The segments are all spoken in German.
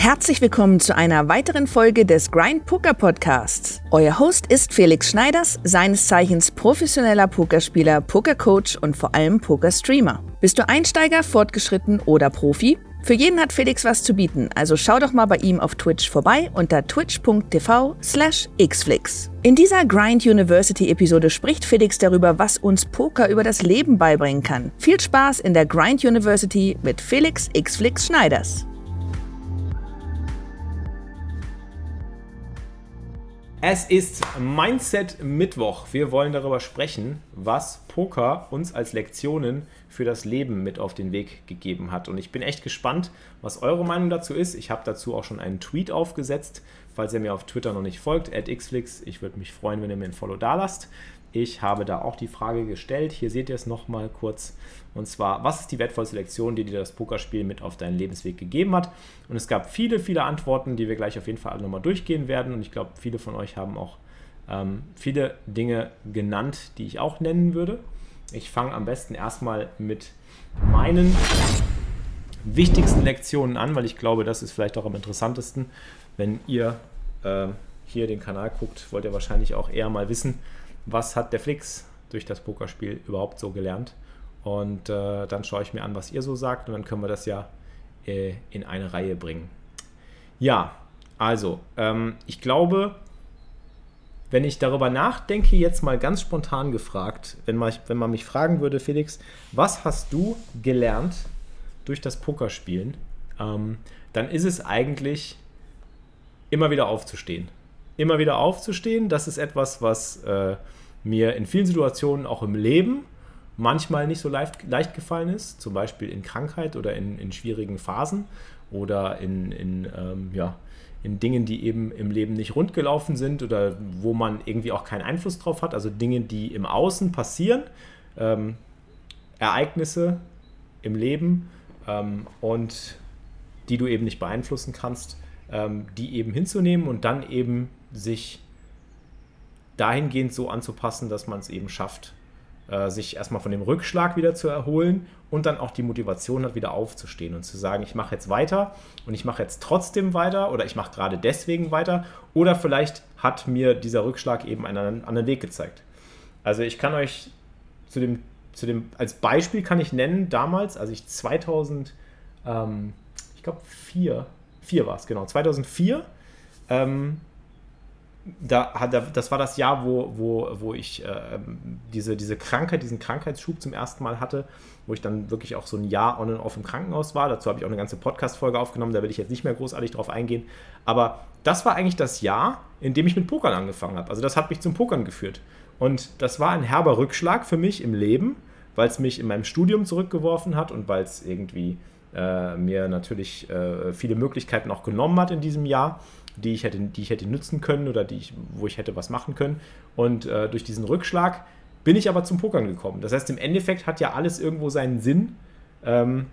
Herzlich willkommen zu einer weiteren Folge des Grind Poker Podcasts. Euer Host ist Felix Schneiders, seines Zeichens professioneller Pokerspieler, Pokercoach und vor allem Pokerstreamer. Bist du Einsteiger, fortgeschritten oder Profi? Für jeden hat Felix was zu bieten, also schau doch mal bei ihm auf Twitch vorbei unter twitch.tv slash xflix. In dieser Grind University Episode spricht Felix darüber, was uns Poker über das Leben beibringen kann. Viel Spaß in der Grind University mit Felix xflix Schneiders. Es ist Mindset Mittwoch. Wir wollen darüber sprechen, was Poker uns als Lektionen für das Leben mit auf den Weg gegeben hat. Und ich bin echt gespannt, was eure Meinung dazu ist. Ich habe dazu auch schon einen Tweet aufgesetzt, falls ihr mir auf Twitter noch nicht folgt, at xflix. Ich würde mich freuen, wenn ihr mir ein Follow da lasst. Ich habe da auch die Frage gestellt. Hier seht ihr es nochmal kurz. Und zwar, was ist die wertvollste Lektion, die dir das Pokerspiel mit auf deinen Lebensweg gegeben hat? Und es gab viele, viele Antworten, die wir gleich auf jeden Fall alle nochmal durchgehen werden. Und ich glaube, viele von euch haben auch ähm, viele Dinge genannt, die ich auch nennen würde. Ich fange am besten erstmal mit meinen wichtigsten Lektionen an, weil ich glaube, das ist vielleicht auch am interessantesten. Wenn ihr äh, hier den Kanal guckt, wollt ihr wahrscheinlich auch eher mal wissen, was hat der Flix durch das Pokerspiel überhaupt so gelernt. Und äh, dann schaue ich mir an, was ihr so sagt und dann können wir das ja äh, in eine Reihe bringen. Ja, also, ähm, ich glaube, wenn ich darüber nachdenke, jetzt mal ganz spontan gefragt, wenn man, wenn man mich fragen würde, Felix, was hast du gelernt durch das Pokerspielen, ähm, dann ist es eigentlich immer wieder aufzustehen. Immer wieder aufzustehen, das ist etwas, was äh, mir in vielen Situationen auch im Leben manchmal nicht so leicht, leicht gefallen ist, zum Beispiel in Krankheit oder in, in schwierigen Phasen oder in, in, ähm, ja, in Dingen, die eben im Leben nicht rund gelaufen sind oder wo man irgendwie auch keinen Einfluss drauf hat, also Dinge, die im Außen passieren, ähm, Ereignisse im Leben ähm, und die du eben nicht beeinflussen kannst, ähm, die eben hinzunehmen und dann eben sich dahingehend so anzupassen, dass man es eben schafft, äh, sich erstmal von dem Rückschlag wieder zu erholen und dann auch die Motivation hat, wieder aufzustehen und zu sagen, ich mache jetzt weiter und ich mache jetzt trotzdem weiter oder ich mache gerade deswegen weiter oder vielleicht hat mir dieser Rückschlag eben einen anderen Weg gezeigt. Also ich kann euch zu dem, zu dem als Beispiel kann ich nennen, damals, als ich 2000, ähm, ich glaube 4, 4 war es, genau, 2004 ähm, da hat, das war das Jahr, wo, wo, wo ich äh, diese, diese Krankheit, diesen Krankheitsschub zum ersten Mal hatte, wo ich dann wirklich auch so ein Jahr on and off im Krankenhaus war. Dazu habe ich auch eine ganze Podcast-Folge aufgenommen, da will ich jetzt nicht mehr großartig drauf eingehen. Aber das war eigentlich das Jahr, in dem ich mit Pokern angefangen habe. Also das hat mich zum Pokern geführt. Und das war ein herber Rückschlag für mich im Leben, weil es mich in meinem Studium zurückgeworfen hat und weil es irgendwie äh, mir natürlich äh, viele Möglichkeiten auch genommen hat in diesem Jahr die ich hätte, die ich hätte nutzen können oder die ich, wo ich hätte was machen können. Und äh, durch diesen Rückschlag bin ich aber zum Pokern gekommen. Das heißt, im Endeffekt hat ja alles irgendwo seinen Sinn. Ähm,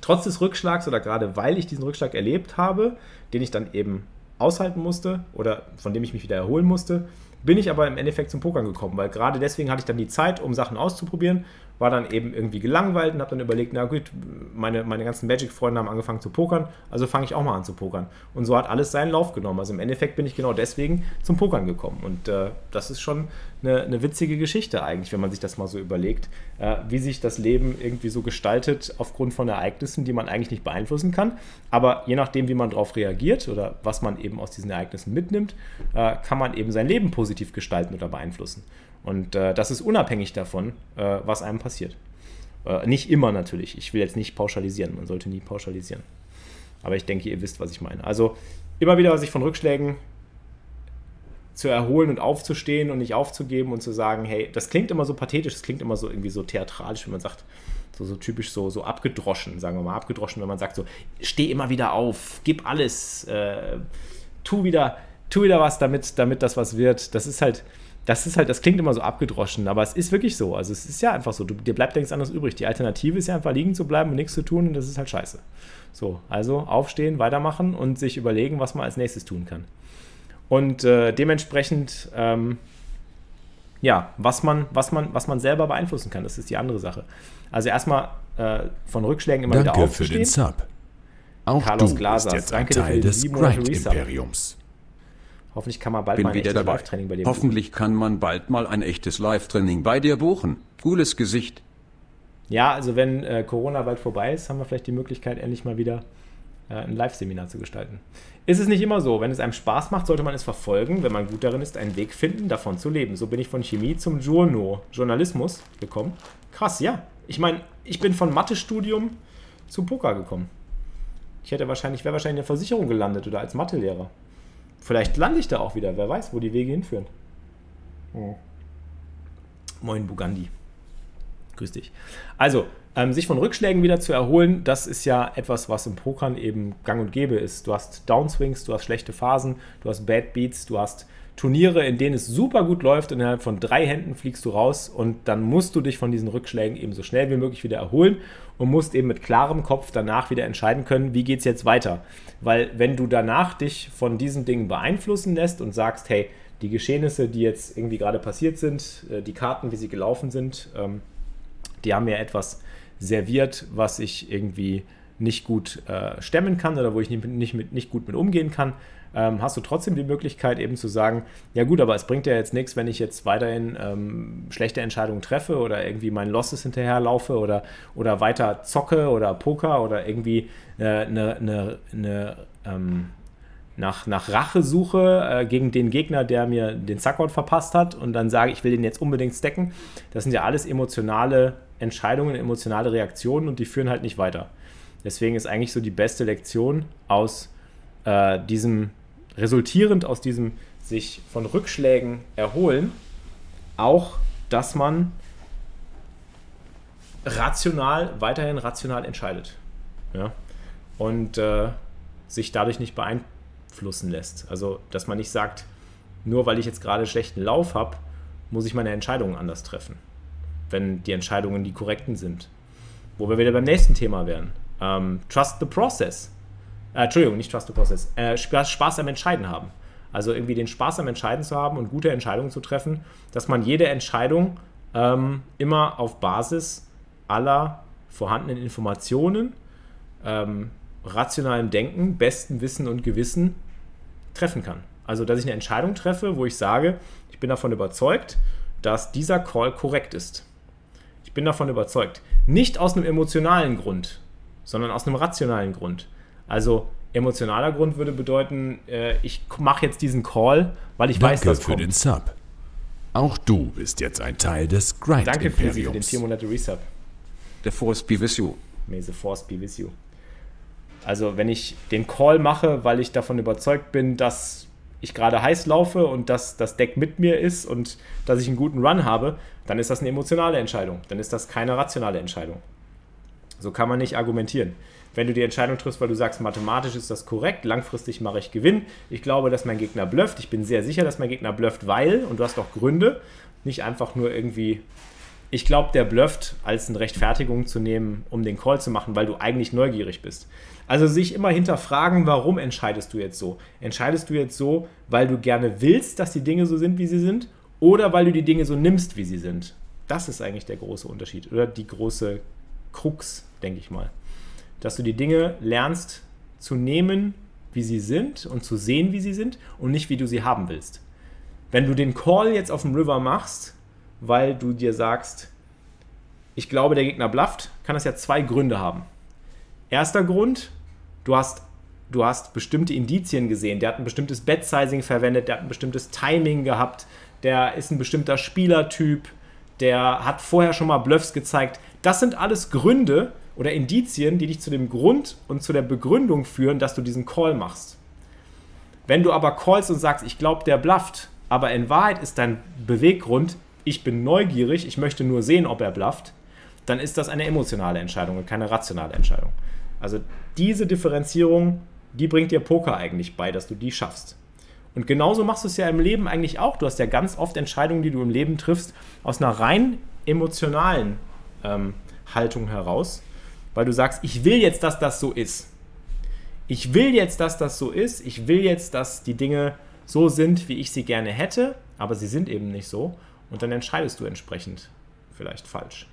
trotz des Rückschlags oder gerade weil ich diesen Rückschlag erlebt habe, den ich dann eben aushalten musste oder von dem ich mich wieder erholen musste, bin ich aber im Endeffekt zum Pokern gekommen, weil gerade deswegen hatte ich dann die Zeit, um Sachen auszuprobieren war dann eben irgendwie gelangweilt und habe dann überlegt, na gut, meine, meine ganzen Magic-Freunde haben angefangen zu pokern, also fange ich auch mal an zu pokern. Und so hat alles seinen Lauf genommen. Also im Endeffekt bin ich genau deswegen zum Pokern gekommen. Und äh, das ist schon eine, eine, witzige Geschichte eigentlich, wenn man sich das mal so überlegt, äh, wie sich das Leben irgendwie so gestaltet aufgrund von Ereignissen, die man eigentlich nicht beeinflussen kann. Aber je nachdem, wie man darauf reagiert oder was man eben aus diesen Ereignissen mitnimmt, äh, kann man eben sein Leben positiv gestalten oder beeinflussen. Und äh, das ist unabhängig davon, äh, was einem passiert. Äh, nicht immer natürlich. Ich will jetzt nicht pauschalisieren. Man sollte nie pauschalisieren. Aber ich denke, ihr wisst, was ich meine. Also immer wieder sich von Rückschlägen zu erholen und aufzustehen und nicht aufzugeben und zu sagen, hey, das klingt immer so pathetisch, das klingt immer so irgendwie so theatralisch, wenn man sagt, so, so typisch so, so abgedroschen, sagen wir mal, abgedroschen, wenn man sagt so, steh immer wieder auf, gib alles, äh, tu wieder, tu wieder was, damit, damit das was wird. Das ist halt, das ist halt, das klingt immer so abgedroschen, aber es ist wirklich so. Also es ist ja einfach so. Du, dir bleibt nichts anderes übrig. Die Alternative ist ja einfach liegen zu bleiben und nichts zu tun und das ist halt scheiße. So, also aufstehen, weitermachen und sich überlegen, was man als nächstes tun kann. Und äh, dementsprechend, ähm, ja, was man, was, man, was man selber beeinflussen kann, das ist die andere Sache. Also erstmal äh, von Rückschlägen immer Danke wieder aufzustehen. Danke für den Sub. Auch Carlos du Glaser. bist jetzt ein Teil des Grind-Imperiums. Hoffentlich kann man bald Bin mal ein echtes Live-Training bei dir Hoffentlich buchen. kann man bald mal ein echtes Live-Training bei dir buchen. Cooles Gesicht. Ja, also wenn äh, Corona bald vorbei ist, haben wir vielleicht die Möglichkeit, endlich mal wieder äh, ein Live-Seminar zu gestalten. Ist es nicht immer so. Wenn es einem Spaß macht, sollte man es verfolgen. Wenn man gut darin ist, einen Weg finden, davon zu leben. So bin ich von Chemie zum Journo, Journalismus gekommen. Krass, ja. Ich meine, ich bin von Mathestudium zu Poker gekommen. Ich hätte wahrscheinlich, wäre wahrscheinlich in der Versicherung gelandet oder als Mathelehrer. Vielleicht lande ich da auch wieder. Wer weiß, wo die Wege hinführen. Oh. Moin Bugandi. Grüß dich. Also, ähm, sich von Rückschlägen wieder zu erholen, das ist ja etwas, was im Pokern eben gang und gäbe ist. Du hast Downswings, du hast schlechte Phasen, du hast Bad Beats, du hast Turniere, in denen es super gut läuft innerhalb von drei Händen fliegst du raus und dann musst du dich von diesen Rückschlägen eben so schnell wie möglich wieder erholen und musst eben mit klarem Kopf danach wieder entscheiden können, wie geht es jetzt weiter. Weil wenn du danach dich von diesen Dingen beeinflussen lässt und sagst, hey, die Geschehnisse, die jetzt irgendwie gerade passiert sind, äh, die Karten, wie sie gelaufen sind, ähm, die haben mir etwas serviert, was ich irgendwie nicht gut äh, stemmen kann oder wo ich nicht, mit, nicht gut mit umgehen kann, ähm, hast du trotzdem die Möglichkeit eben zu sagen, ja gut, aber es bringt ja jetzt nichts, wenn ich jetzt weiterhin ähm, schlechte Entscheidungen treffe oder irgendwie meinen Losses hinterherlaufe oder, oder weiter zocke oder Poker oder irgendwie eine, äh, eine, eine ähm, nach, nach Rache suche äh, gegen den Gegner, der mir den Suckout verpasst hat und dann sage, ich will den jetzt unbedingt stacken. Das sind ja alles emotionale Entscheidungen, emotionale Reaktionen und die führen halt nicht weiter. Deswegen ist eigentlich so die beste Lektion aus äh, diesem, resultierend aus diesem sich von Rückschlägen erholen, auch, dass man rational, weiterhin rational entscheidet. Ja? Und äh, sich dadurch nicht beeinflussen lässt. Also, dass man nicht sagt, nur weil ich jetzt gerade schlechten Lauf habe, muss ich meine Entscheidungen anders treffen wenn die Entscheidungen die korrekten sind. Wo wir wieder beim nächsten Thema wären. Ähm, trust the process. Äh, Entschuldigung, nicht trust the process. Äh, Spaß am Entscheiden haben. Also irgendwie den Spaß am Entscheiden zu haben und gute Entscheidungen zu treffen, dass man jede Entscheidung ähm, immer auf Basis aller vorhandenen Informationen, ähm, rationalem Denken, bestem Wissen und Gewissen treffen kann. Also, dass ich eine Entscheidung treffe, wo ich sage, ich bin davon überzeugt, dass dieser Call korrekt ist. Ich bin davon überzeugt. Nicht aus einem emotionalen Grund, sondern aus einem rationalen Grund. Also emotionaler Grund würde bedeuten, äh, ich mache jetzt diesen Call, weil ich Danke weiß, dass für kommt. den Sub. Auch du bist jetzt ein Teil des Grind Danke für, für den 4 Monate Resub. The Force be with you. May the Force be with you. Also wenn ich den Call mache, weil ich davon überzeugt bin, dass ich gerade heiß laufe und dass das Deck mit mir ist und dass ich einen guten Run habe, dann ist das eine emotionale Entscheidung. Dann ist das keine rationale Entscheidung. So kann man nicht argumentieren. Wenn du die Entscheidung triffst, weil du sagst, mathematisch ist das korrekt, langfristig mache ich Gewinn, ich glaube, dass mein Gegner blufft, ich bin sehr sicher, dass mein Gegner blufft, weil, und du hast auch Gründe, nicht einfach nur irgendwie, ich glaube, der blufft, als eine Rechtfertigung zu nehmen, um den Call zu machen, weil du eigentlich neugierig bist. Also sich immer hinterfragen, warum entscheidest du jetzt so? Entscheidest du jetzt so, weil du gerne willst, dass die Dinge so sind, wie sie sind, oder weil du die Dinge so nimmst, wie sie sind? Das ist eigentlich der große Unterschied oder die große Krux, denke ich mal. Dass du die Dinge lernst zu nehmen, wie sie sind und zu sehen, wie sie sind und nicht, wie du sie haben willst. Wenn du den Call jetzt auf dem River machst, weil du dir sagst, ich glaube, der Gegner blufft, kann das ja zwei Gründe haben. Erster Grund, du hast, du hast bestimmte Indizien gesehen. Der hat ein bestimmtes Bed-Sizing verwendet, der hat ein bestimmtes Timing gehabt, der ist ein bestimmter Spielertyp, der hat vorher schon mal Bluffs gezeigt. Das sind alles Gründe oder Indizien, die dich zu dem Grund und zu der Begründung führen, dass du diesen Call machst. Wenn du aber callst und sagst, ich glaube, der blufft, aber in Wahrheit ist dein Beweggrund, ich bin neugierig, ich möchte nur sehen, ob er blufft, dann ist das eine emotionale Entscheidung und keine rationale Entscheidung. Also diese Differenzierung, die bringt dir Poker eigentlich bei, dass du die schaffst. Und genauso machst du es ja im Leben eigentlich auch. Du hast ja ganz oft Entscheidungen, die du im Leben triffst, aus einer rein emotionalen ähm, Haltung heraus, weil du sagst, ich will jetzt, dass das so ist. Ich will jetzt, dass das so ist. Ich will jetzt, dass die Dinge so sind, wie ich sie gerne hätte, aber sie sind eben nicht so. Und dann entscheidest du entsprechend vielleicht falsch.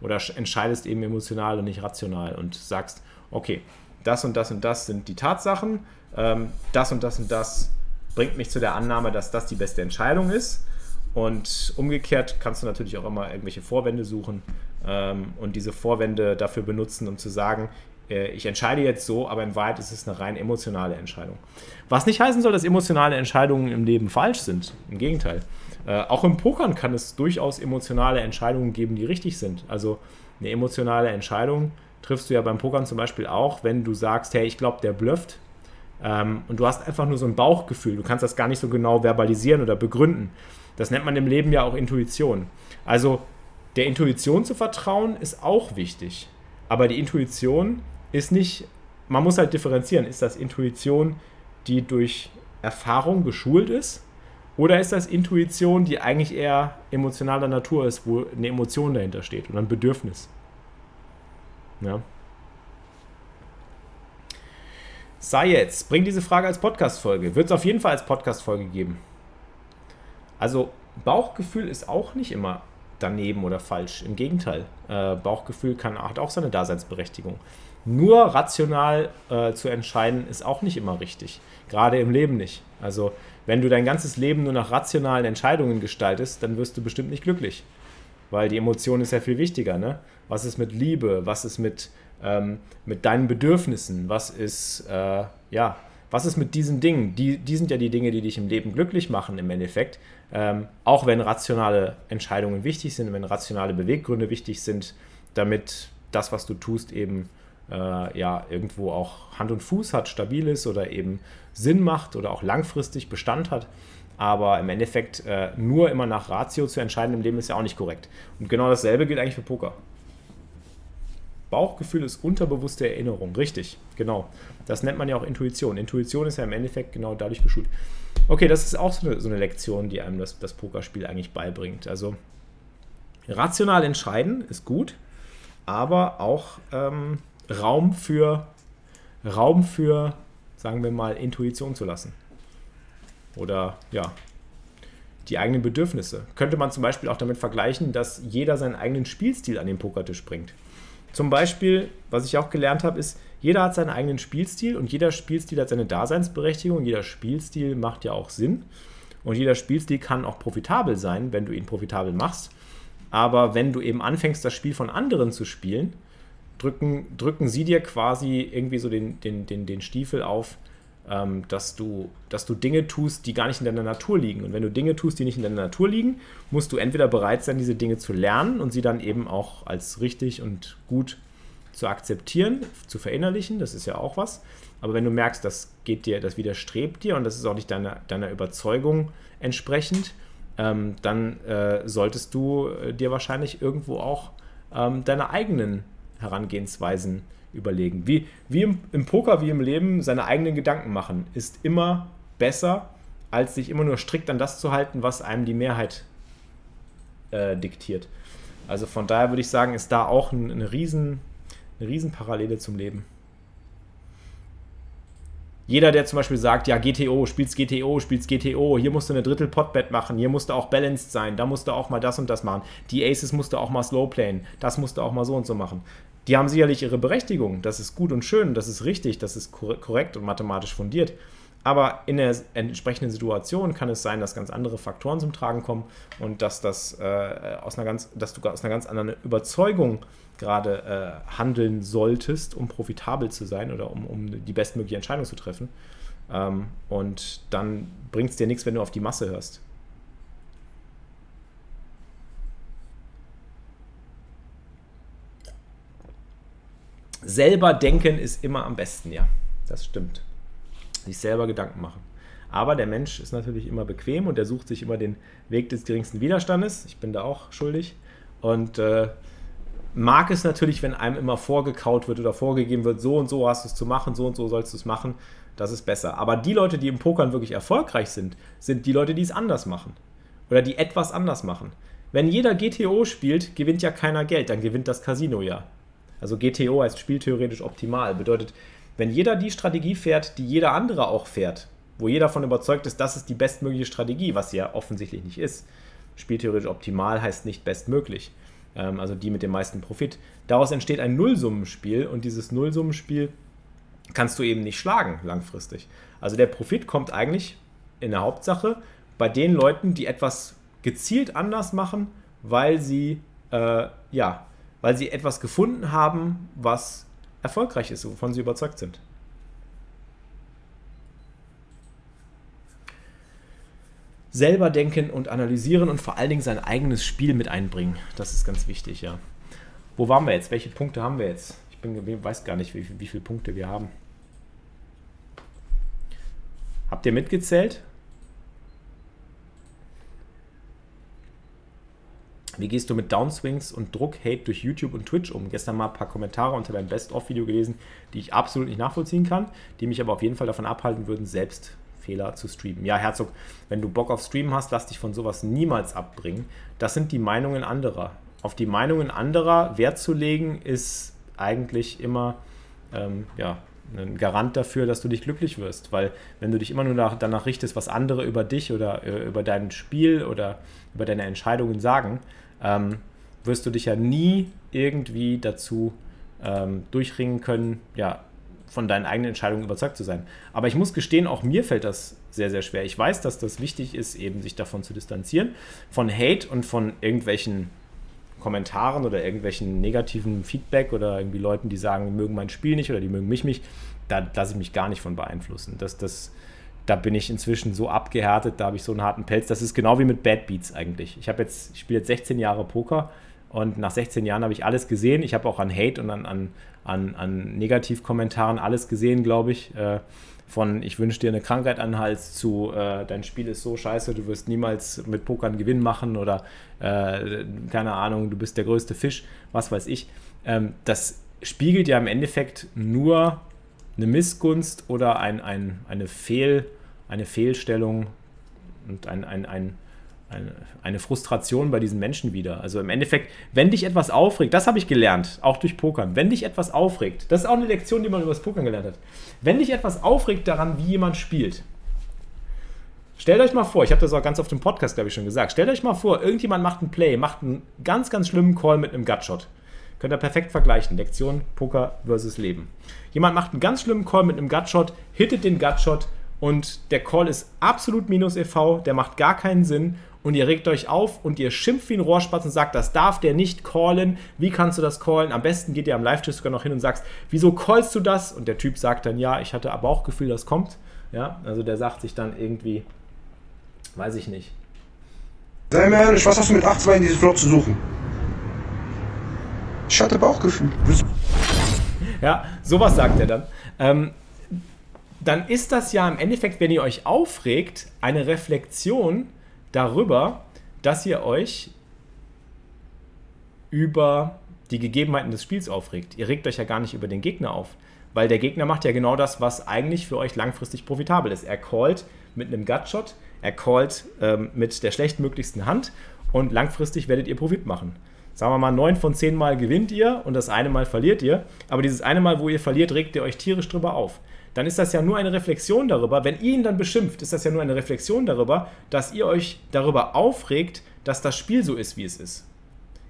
Oder entscheidest eben emotional und nicht rational und sagst, okay, das und das und das sind die Tatsachen, ähm, das und das und das bringt mich zu der Annahme, dass das die beste Entscheidung ist. Und umgekehrt kannst du natürlich auch immer irgendwelche Vorwände suchen ähm, und diese Vorwände dafür benutzen, um zu sagen, äh, ich entscheide jetzt so, aber in Wahrheit ist es eine rein emotionale Entscheidung. Was nicht heißen soll, dass emotionale Entscheidungen im Leben falsch sind. Im Gegenteil. Äh, auch im Pokern kann es durchaus emotionale Entscheidungen geben, die richtig sind. Also eine emotionale Entscheidung triffst du ja beim Pokern zum Beispiel auch, wenn du sagst, hey, ich glaube, der blufft. Ähm, und du hast einfach nur so ein Bauchgefühl. Du kannst das gar nicht so genau verbalisieren oder begründen. Das nennt man im Leben ja auch Intuition. Also der Intuition zu vertrauen ist auch wichtig. Aber die Intuition ist nicht, man muss halt differenzieren. Ist das Intuition, die durch Erfahrung geschult ist? Oder ist das Intuition, die eigentlich eher emotionaler Natur ist, wo eine Emotion dahinter steht oder ein Bedürfnis? Ja. Sei jetzt, bring diese Frage als Podcast-Folge. Wird es auf jeden Fall als Podcast-Folge geben. Also, Bauchgefühl ist auch nicht immer daneben oder falsch. Im Gegenteil. Äh, Bauchgefühl kann, hat auch seine Daseinsberechtigung. Nur rational äh, zu entscheiden, ist auch nicht immer richtig. Gerade im Leben nicht. Also, wenn du dein ganzes Leben nur nach rationalen Entscheidungen gestaltest, dann wirst du bestimmt nicht glücklich. Weil die Emotion ist ja viel wichtiger. Ne? Was ist mit Liebe? Was ist mit, ähm, mit deinen Bedürfnissen? Was ist, äh, ja, was ist mit diesen Dingen? Die, die sind ja die Dinge, die dich im Leben glücklich machen im Endeffekt. Ähm, auch wenn rationale Entscheidungen wichtig sind, wenn rationale Beweggründe wichtig sind, damit das, was du tust, eben äh, ja irgendwo auch Hand und Fuß hat, stabil ist oder eben Sinn macht oder auch langfristig Bestand hat. Aber im Endeffekt äh, nur immer nach Ratio zu entscheiden im Leben ist ja auch nicht korrekt. Und genau dasselbe gilt eigentlich für Poker. Bauchgefühl ist unterbewusste Erinnerung. Richtig, genau. Das nennt man ja auch Intuition. Intuition ist ja im Endeffekt genau dadurch geschult. Okay, das ist auch so eine, so eine Lektion, die einem das, das Pokerspiel eigentlich beibringt. Also rational entscheiden ist gut, aber auch ähm, Raum für Raum für, sagen wir mal, Intuition zu lassen. Oder ja, die eigenen Bedürfnisse. Könnte man zum Beispiel auch damit vergleichen, dass jeder seinen eigenen Spielstil an den Pokertisch bringt. Zum Beispiel, was ich auch gelernt habe, ist, jeder hat seinen eigenen Spielstil und jeder Spielstil hat seine Daseinsberechtigung. Jeder Spielstil macht ja auch Sinn. Und jeder Spielstil kann auch profitabel sein, wenn du ihn profitabel machst. Aber wenn du eben anfängst, das Spiel von anderen zu spielen, drücken, drücken sie dir quasi irgendwie so den, den, den, den Stiefel auf, ähm, dass, du, dass du Dinge tust, die gar nicht in deiner Natur liegen. Und wenn du Dinge tust, die nicht in deiner Natur liegen, musst du entweder bereit sein, diese Dinge zu lernen und sie dann eben auch als richtig und gut zu akzeptieren, zu verinnerlichen, das ist ja auch was. Aber wenn du merkst, das geht dir, das widerstrebt dir und das ist auch nicht deiner, deiner Überzeugung entsprechend, ähm, dann äh, solltest du äh, dir wahrscheinlich irgendwo auch ähm, deine eigenen Herangehensweisen überlegen. Wie, wie im, im, Poker, wie im Leben, seine eigenen Gedanken machen, ist immer besser, als sich immer nur strikt an das zu halten, was einem die Mehrheit äh, diktiert. Also von daher würde ich sagen, ist da auch ein, eine, riesen, eine riesen Parallele zum Leben. Jeder, der zum Beispiel sagt, ja, GTO, spielst GTO, spielst GTO, hier musst du eine Drittel Potbet machen, hier musst du auch balanced sein, da musst du auch mal das und das machen. Die Aces musst du auch mal slow playen, das musst du auch mal so und so machen die haben sicherlich ihre Berechtigung. Das ist gut und schön, das ist richtig, das ist korrekt und mathematisch fundiert. Aber in der entsprechenden Situation kann es sein, dass ganz andere Faktoren zum Tragen kommen und dass, das, äh, aus einer ganz, dass du aus einer ganz anderen Überzeugung gerade äh, handeln solltest, um profitabel zu sein oder um, um die bestmögliche Entscheidung zu treffen. Ähm, und dann bringt es dir nichts, wenn du auf die Masse hörst. Selber denken ist immer am besten, ja. Das stimmt. Sich selber Gedanken machen. Aber der Mensch ist natürlich immer bequem und er sucht sich immer den Weg des geringsten Widerstandes. Ich bin da auch schuldig. Und äh, mag es natürlich, wenn einem immer vorgekaut wird oder vorgegeben wird, so und so hast du es zu machen, so und so sollst du es machen. Das ist besser. Aber die Leute, die im Pokern wirklich erfolgreich sind, sind die Leute, die es anders machen. Oder die etwas anders machen. Wenn jeder GTO spielt, gewinnt ja keiner Geld, dann gewinnt das Casino ja. Also GTO heißt spieltheoretisch optimal. Bedeutet, wenn jeder die Strategie fährt, die jeder andere auch fährt, wo jeder davon überzeugt ist, das ist die bestmögliche Strategie, was sie ja offensichtlich nicht ist. Spieltheoretisch optimal heißt nicht bestmöglich. Ähm, also die mit dem meisten Profit. Daraus entsteht ein Nullsummenspiel und dieses Nullsummenspiel kannst du eben nicht schlagen langfristig. Also der Profit kommt eigentlich in der Hauptsache bei den Leuten, die etwas gezielt anders machen, weil sie äh, ja, weil sie etwas gefunden haben, was erfolgreich ist, wovon sie überzeugt sind. Selber denken und analysieren und vor allen Dingen sein eigenes Spiel mit einbringen. Das ist ganz wichtig, ja. Wo waren wir jetzt? Welche Punkte haben wir jetzt? Ich bin, weiß gar nicht, wie, wie viele Punkte wir haben. Habt ihr mitgezählt? Wie gehst du mit Downswings und Druck, Hate durch YouTube und Twitch um? Gestern mal ein paar Kommentare unter deinem Best-of-Video gelesen, die ich absolut nicht nachvollziehen kann, die mich aber auf jeden Fall davon abhalten würden, selbst Fehler zu streamen. Ja, Herzog, wenn du Bock auf Streamen hast, lass dich von sowas niemals abbringen. Das sind die Meinungen anderer. Auf die Meinungen anderer Wert zu legen, ist eigentlich immer ähm, ja, ein Garant dafür, dass du dich glücklich wirst. Weil wenn du dich immer nur nach, danach richtest, was andere über dich oder äh, über dein Spiel oder über deine Entscheidungen sagen, ähm, wirst du dich ja nie irgendwie dazu ähm, durchringen können, ja, von deinen eigenen Entscheidungen überzeugt zu sein. Aber ich muss gestehen, auch mir fällt das sehr, sehr schwer. Ich weiß, dass das wichtig ist, eben sich davon zu distanzieren, von Hate und von irgendwelchen Kommentaren oder irgendwelchen negativen Feedback oder irgendwie Leuten, die sagen, die mögen mein Spiel nicht oder die mögen mich nicht. Da lasse ich mich gar nicht von beeinflussen. Das, das, da bin ich inzwischen so abgehärtet, da habe ich so einen harten Pelz. Das ist genau wie mit Bad Beats eigentlich. Ich habe jetzt, ich spiele jetzt 16 Jahre Poker und nach 16 Jahren habe ich alles gesehen. Ich habe auch an Hate und an, an, an, an Negativkommentaren alles gesehen, glaube ich. Äh, von ich wünsche dir eine Krankheit an den Hals zu äh, dein Spiel ist so scheiße, du wirst niemals mit Poker einen Gewinn machen oder äh, keine Ahnung, du bist der größte Fisch, was weiß ich. Ähm, das spiegelt ja im Endeffekt nur eine Missgunst oder ein, ein, eine, Fehl, eine Fehlstellung und ein, ein, ein, eine, eine Frustration bei diesen Menschen wieder. Also im Endeffekt, wenn dich etwas aufregt, das habe ich gelernt, auch durch Pokern, wenn dich etwas aufregt, das ist auch eine Lektion, die man über das Pokern gelernt hat, wenn dich etwas aufregt daran, wie jemand spielt, Stellt euch mal vor, ich habe das auch ganz auf dem Podcast, glaube ich, schon gesagt. Stellt euch mal vor, irgendjemand macht einen Play, macht einen ganz, ganz schlimmen Call mit einem Gutshot. Könnt ihr perfekt vergleichen. Lektion Poker versus Leben. Jemand macht einen ganz schlimmen Call mit einem Gutshot, hittet den Gutshot und der Call ist absolut minus EV, der macht gar keinen Sinn und ihr regt euch auf und ihr schimpft wie ein Rohrspatz und sagt, das darf der nicht callen. Wie kannst du das callen? Am besten geht ihr am Live-Chat sogar noch hin und sagst, wieso callst du das? Und der Typ sagt dann, ja, ich hatte aber auch Gefühl, das kommt. Ja, also der sagt sich dann irgendwie, weiß ich nicht. Sei mir ehrlich, was hast du mit 8-2 in diesem Flop zu suchen? Ich hatte Bauchgefühl. Ja, sowas sagt er dann. Ähm, dann ist das ja im Endeffekt, wenn ihr euch aufregt, eine Reflexion darüber, dass ihr euch über die Gegebenheiten des Spiels aufregt. Ihr regt euch ja gar nicht über den Gegner auf, weil der Gegner macht ja genau das, was eigentlich für euch langfristig profitabel ist. Er callt mit einem Gutshot, er callt ähm, mit der schlechtmöglichsten Hand und langfristig werdet ihr Profit machen sagen wir mal, neun von zehn Mal gewinnt ihr und das eine Mal verliert ihr. Aber dieses eine Mal, wo ihr verliert, regt ihr euch tierisch drüber auf. Dann ist das ja nur eine Reflexion darüber, wenn ihr ihn dann beschimpft, ist das ja nur eine Reflexion darüber, dass ihr euch darüber aufregt, dass das Spiel so ist, wie es ist.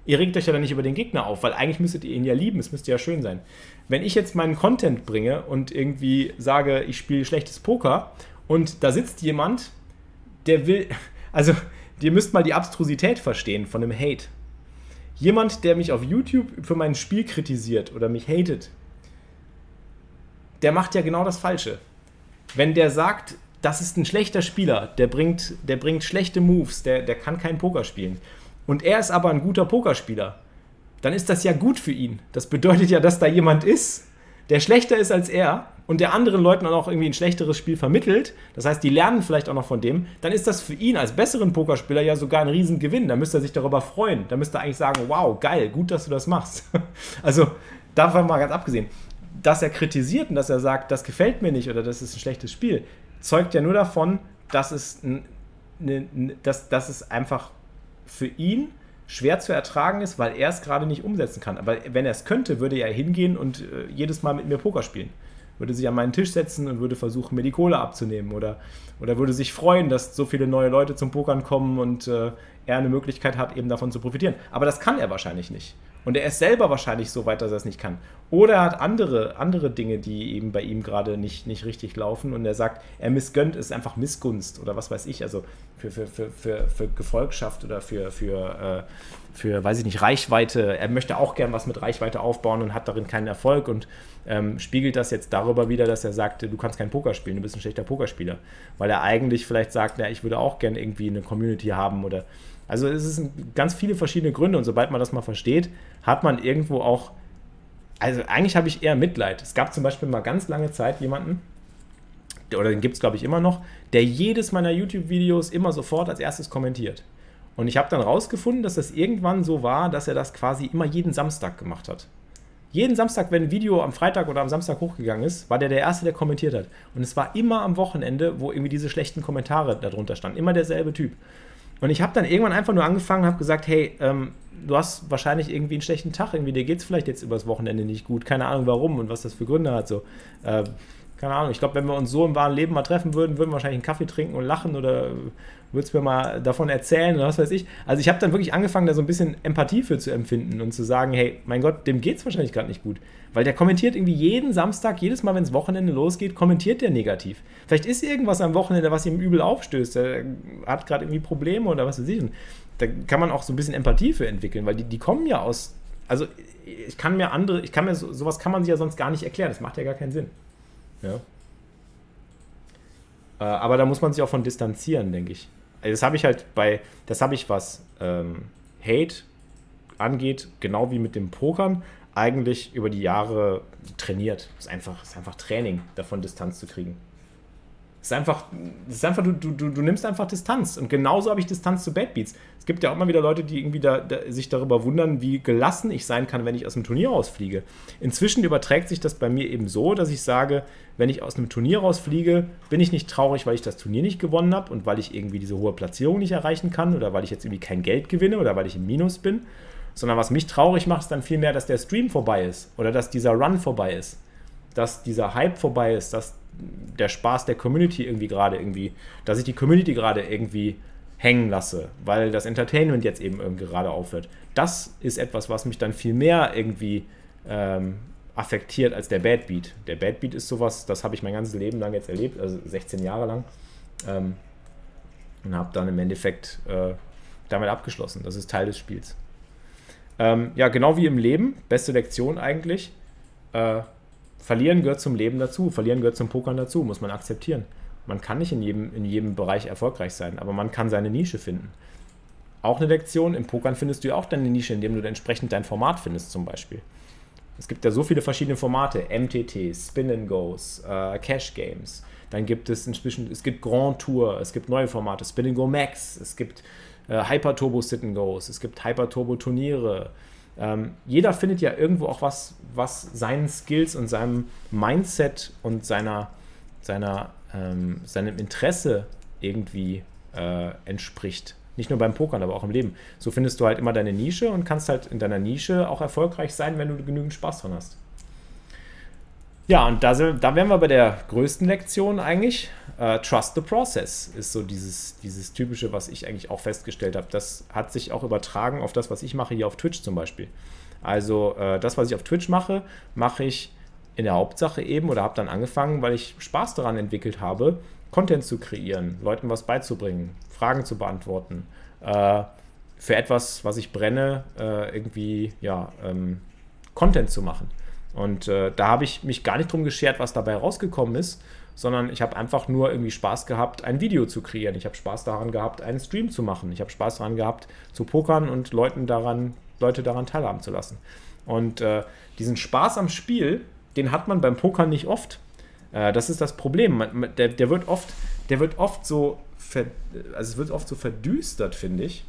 Ihr regt euch ja dann nicht über den Gegner auf, weil eigentlich müsstet ihr ihn ja lieben, es müsste ja schön sein. Wenn ich jetzt meinen Content bringe und irgendwie sage, ich spiele schlechtes Poker und da sitzt jemand, der will, also ihr müsst mal die Abstrusität verstehen von dem Hate. Jemand, der mich auf YouTube für mein Spiel kritisiert oder mich hatet, der macht ja genau das Falsche. Wenn der sagt, das ist ein schlechter Spieler, der bringt, der bringt schlechte Moves, der, der kann kein Poker spielen. Und er ist aber ein guter Pokerspieler, dann ist das ja gut für ihn. Das bedeutet ja, dass da jemand ist, der schlechter ist als er und der anderen Leuten auch irgendwie ein schlechteres Spiel vermittelt, das heißt, die lernen vielleicht auch noch von dem, dann ist das für ihn als besseren Pokerspieler ja sogar ein Riesengewinn. Da müsste er sich darüber freuen. Da müsste er eigentlich sagen, wow, geil, gut, dass du das machst. also davon mal ganz abgesehen. Dass er kritisiert und dass er sagt, das gefällt mir nicht oder das ist ein schlechtes Spiel, zeugt ja nur davon, dass es, eine, dass, dass es einfach für ihn schwer zu ertragen ist, weil er es gerade nicht umsetzen kann. Aber wenn er es könnte, würde er hingehen und äh, jedes Mal mit mir Poker spielen würde sich an meinen Tisch setzen und würde versuchen, mir die Kohle abzunehmen oder, oder würde sich freuen, dass so viele neue Leute zum Pokern kommen und äh, er eine Möglichkeit hat, eben davon zu profitieren. Aber das kann er wahrscheinlich nicht. Und er ist selber wahrscheinlich so weit, dass er es nicht kann. Oder er hat andere, andere Dinge, die eben bei ihm gerade nicht, nicht richtig laufen und er sagt, er missgönnt, ist einfach Missgunst oder was weiß ich, also für, für, für, für, für Gefolgschaft oder für, für, äh, für, weiß ich nicht, Reichweite. Er möchte auch gern was mit Reichweite aufbauen und hat darin keinen Erfolg und ähm, spiegelt das jetzt darüber wieder, dass er sagt, du kannst kein Poker spielen, du bist ein schlechter Pokerspieler. Weil er eigentlich vielleicht sagt, na, ich würde auch gern irgendwie eine Community haben oder also es sind ganz viele verschiedene Gründe und sobald man das mal versteht, hat man irgendwo auch, also eigentlich habe ich eher Mitleid. Es gab zum Beispiel mal ganz lange Zeit jemanden, oder den gibt es glaube ich immer noch, der jedes meiner YouTube-Videos immer sofort als erstes kommentiert. Und ich habe dann rausgefunden, dass das irgendwann so war, dass er das quasi immer jeden Samstag gemacht hat. Jeden Samstag, wenn ein Video am Freitag oder am Samstag hochgegangen ist, war der der Erste, der kommentiert hat. Und es war immer am Wochenende, wo irgendwie diese schlechten Kommentare darunter standen. Immer derselbe Typ. Und ich habe dann irgendwann einfach nur angefangen und habe gesagt, hey, ähm, du hast wahrscheinlich irgendwie einen schlechten Tag, irgendwie dir geht es vielleicht jetzt übers Wochenende nicht gut, keine Ahnung warum und was das für Gründe hat. So. Äh, keine Ahnung, ich glaube, wenn wir uns so im wahren Leben mal treffen würden, würden wir wahrscheinlich einen Kaffee trinken und lachen oder würdest mir mal davon erzählen oder was weiß ich. Also ich habe dann wirklich angefangen, da so ein bisschen Empathie für zu empfinden und zu sagen, hey, mein Gott, dem geht es wahrscheinlich gerade nicht gut. Weil der kommentiert irgendwie jeden Samstag, jedes Mal, wenn es Wochenende losgeht, kommentiert der negativ. Vielleicht ist irgendwas am Wochenende, was ihm übel aufstößt. Er hat gerade irgendwie Probleme oder was weiß ich. Und da kann man auch so ein bisschen Empathie für entwickeln, weil die, die kommen ja aus. Also ich kann mir andere, ich kann mir so, sowas kann man sich ja sonst gar nicht erklären. Das macht ja gar keinen Sinn. Ja. Äh, aber da muss man sich auch von distanzieren, denke ich. Also das habe ich halt bei, das habe ich was ähm, Hate angeht, genau wie mit dem Pokern, eigentlich über die Jahre trainiert. Es ist einfach, ist einfach Training, davon Distanz zu kriegen. Es ist einfach, es ist einfach du, du, du nimmst einfach Distanz. Und genauso habe ich Distanz zu Bad Beats. Es gibt ja auch immer wieder Leute, die irgendwie da, da, sich darüber wundern, wie gelassen ich sein kann, wenn ich aus dem Turnier rausfliege. Inzwischen überträgt sich das bei mir eben so, dass ich sage, wenn ich aus einem Turnier rausfliege, bin ich nicht traurig, weil ich das Turnier nicht gewonnen habe und weil ich irgendwie diese hohe Platzierung nicht erreichen kann oder weil ich jetzt irgendwie kein Geld gewinne oder weil ich im Minus bin, sondern was mich traurig macht, ist dann vielmehr, dass der Stream vorbei ist oder dass dieser Run vorbei ist, dass dieser Hype vorbei ist, dass der Spaß der Community irgendwie gerade irgendwie, dass ich die Community gerade irgendwie hängen lasse, weil das Entertainment jetzt eben irgendwie gerade aufhört. Das ist etwas, was mich dann viel mehr irgendwie ähm, affektiert als der Bad Beat. Der Bad Beat ist sowas, das habe ich mein ganzes Leben lang jetzt erlebt, also 16 Jahre lang. Ähm, und habe dann im Endeffekt äh, damit abgeschlossen. Das ist Teil des Spiels. Ähm, ja, genau wie im Leben, beste Lektion eigentlich. Äh, verlieren gehört zum Leben dazu, verlieren gehört zum Pokern dazu, muss man akzeptieren. Man kann nicht in jedem, in jedem Bereich erfolgreich sein, aber man kann seine Nische finden. Auch eine Lektion, im Pokern findest du ja auch deine Nische, indem du entsprechend dein Format findest, zum Beispiel. Es gibt ja so viele verschiedene Formate: MTTs, Spin and Goes, äh, Cash Games. Dann gibt es inzwischen, es gibt Grand Tour, es gibt neue Formate, Spin and Go Max, es gibt äh, Hyper Turbo Sit and Goes, es gibt Hyper Turbo Turniere. Ähm, jeder findet ja irgendwo auch was, was seinen Skills und seinem Mindset und seiner, seiner, ähm, seinem Interesse irgendwie äh, entspricht. Nicht nur beim Pokern, aber auch im Leben. So findest du halt immer deine Nische und kannst halt in deiner Nische auch erfolgreich sein, wenn du genügend Spaß dran hast. Ja, und da, da wären wir bei der größten Lektion eigentlich. Uh, trust the process ist so dieses, dieses typische, was ich eigentlich auch festgestellt habe. Das hat sich auch übertragen auf das, was ich mache hier auf Twitch zum Beispiel. Also uh, das, was ich auf Twitch mache, mache ich in der Hauptsache eben oder habe dann angefangen, weil ich Spaß daran entwickelt habe, Content zu kreieren, Leuten was beizubringen, Fragen zu beantworten, uh, für etwas, was ich brenne, irgendwie ja, ähm, Content zu machen. Und äh, da habe ich mich gar nicht drum geschert, was dabei rausgekommen ist, sondern ich habe einfach nur irgendwie Spaß gehabt, ein Video zu kreieren. Ich habe Spaß daran gehabt, einen Stream zu machen. Ich habe Spaß daran gehabt, zu pokern und Leuten daran, Leute daran teilhaben zu lassen. Und äh, diesen Spaß am Spiel, den hat man beim Pokern nicht oft. Äh, das ist das Problem. Man, der, der, wird oft, der wird oft so, ver, also es wird oft so verdüstert, finde ich,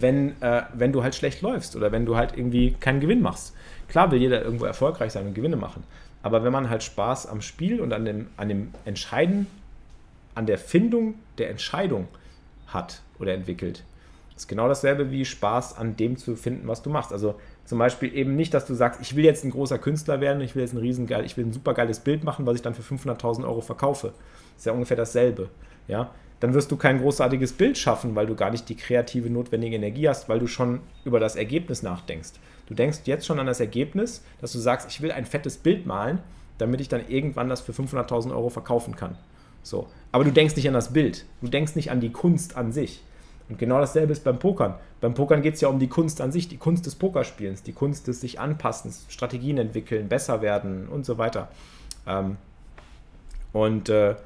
wenn, äh, wenn du halt schlecht läufst oder wenn du halt irgendwie keinen Gewinn machst. Klar will jeder irgendwo erfolgreich sein und Gewinne machen. Aber wenn man halt Spaß am Spiel und an dem, an dem Entscheiden, an der Findung der Entscheidung hat oder entwickelt, ist genau dasselbe wie Spaß an dem zu finden, was du machst. Also zum Beispiel eben nicht, dass du sagst, ich will jetzt ein großer Künstler werden, ich will jetzt ein riesengeil, ich will ein supergeiles Bild machen, was ich dann für 500.000 Euro verkaufe. Ist ja ungefähr dasselbe. Ja? Dann wirst du kein großartiges Bild schaffen, weil du gar nicht die kreative notwendige Energie hast, weil du schon über das Ergebnis nachdenkst. Du denkst jetzt schon an das Ergebnis, dass du sagst, ich will ein fettes Bild malen, damit ich dann irgendwann das für 500.000 Euro verkaufen kann. So. Aber du denkst nicht an das Bild. Du denkst nicht an die Kunst an sich. Und genau dasselbe ist beim Pokern. Beim Pokern geht es ja um die Kunst an sich, die Kunst des Pokerspielens, die Kunst des sich Anpassens, Strategien entwickeln, besser werden und so weiter. Ähm, und äh,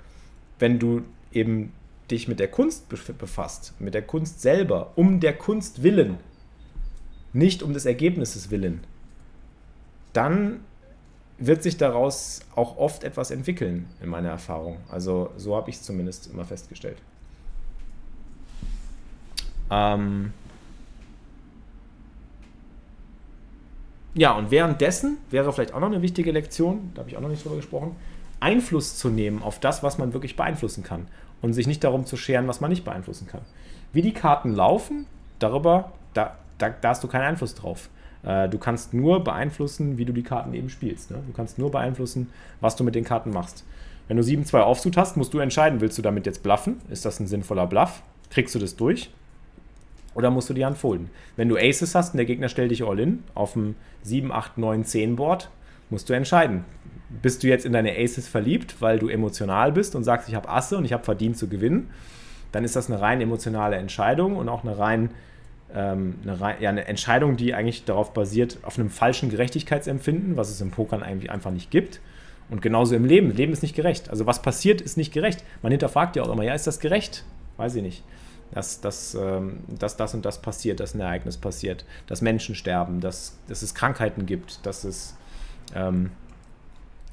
wenn du eben dich mit der Kunst befasst, mit der Kunst selber, um der Kunst willen, nicht um des Ergebnisses willen, dann wird sich daraus auch oft etwas entwickeln, in meiner Erfahrung. Also so habe ich es zumindest immer festgestellt. Ähm ja, und währenddessen wäre vielleicht auch noch eine wichtige Lektion, da habe ich auch noch nicht drüber gesprochen, Einfluss zu nehmen auf das, was man wirklich beeinflussen kann und sich nicht darum zu scheren, was man nicht beeinflussen kann. Wie die Karten laufen, darüber, da, da, da hast du keinen Einfluss drauf. Äh, du kannst nur beeinflussen, wie du die Karten eben spielst. Ne? Du kannst nur beeinflussen, was du mit den Karten machst. Wenn du 7-2 Offsuit hast, musst du entscheiden, willst du damit jetzt bluffen? Ist das ein sinnvoller Bluff? Kriegst du das durch? Oder musst du die Hand folden? Wenn du Aces hast und der Gegner stellt dich all in auf dem 7, 8, 9, 10 Board, musst du entscheiden. Bist du jetzt in deine Aces verliebt, weil du emotional bist und sagst, ich habe Asse und ich habe verdient zu gewinnen, dann ist das eine rein emotionale Entscheidung und auch eine rein ähm, eine, ja, eine Entscheidung, die eigentlich darauf basiert, auf einem falschen Gerechtigkeitsempfinden, was es im Pokern eigentlich einfach nicht gibt. Und genauso im Leben. Leben ist nicht gerecht. Also was passiert, ist nicht gerecht. Man hinterfragt ja auch immer, ja, ist das gerecht? Weiß ich nicht. Dass, dass, ähm, dass das und das passiert, dass ein Ereignis passiert, dass Menschen sterben, dass, dass es Krankheiten gibt, dass es... Ähm,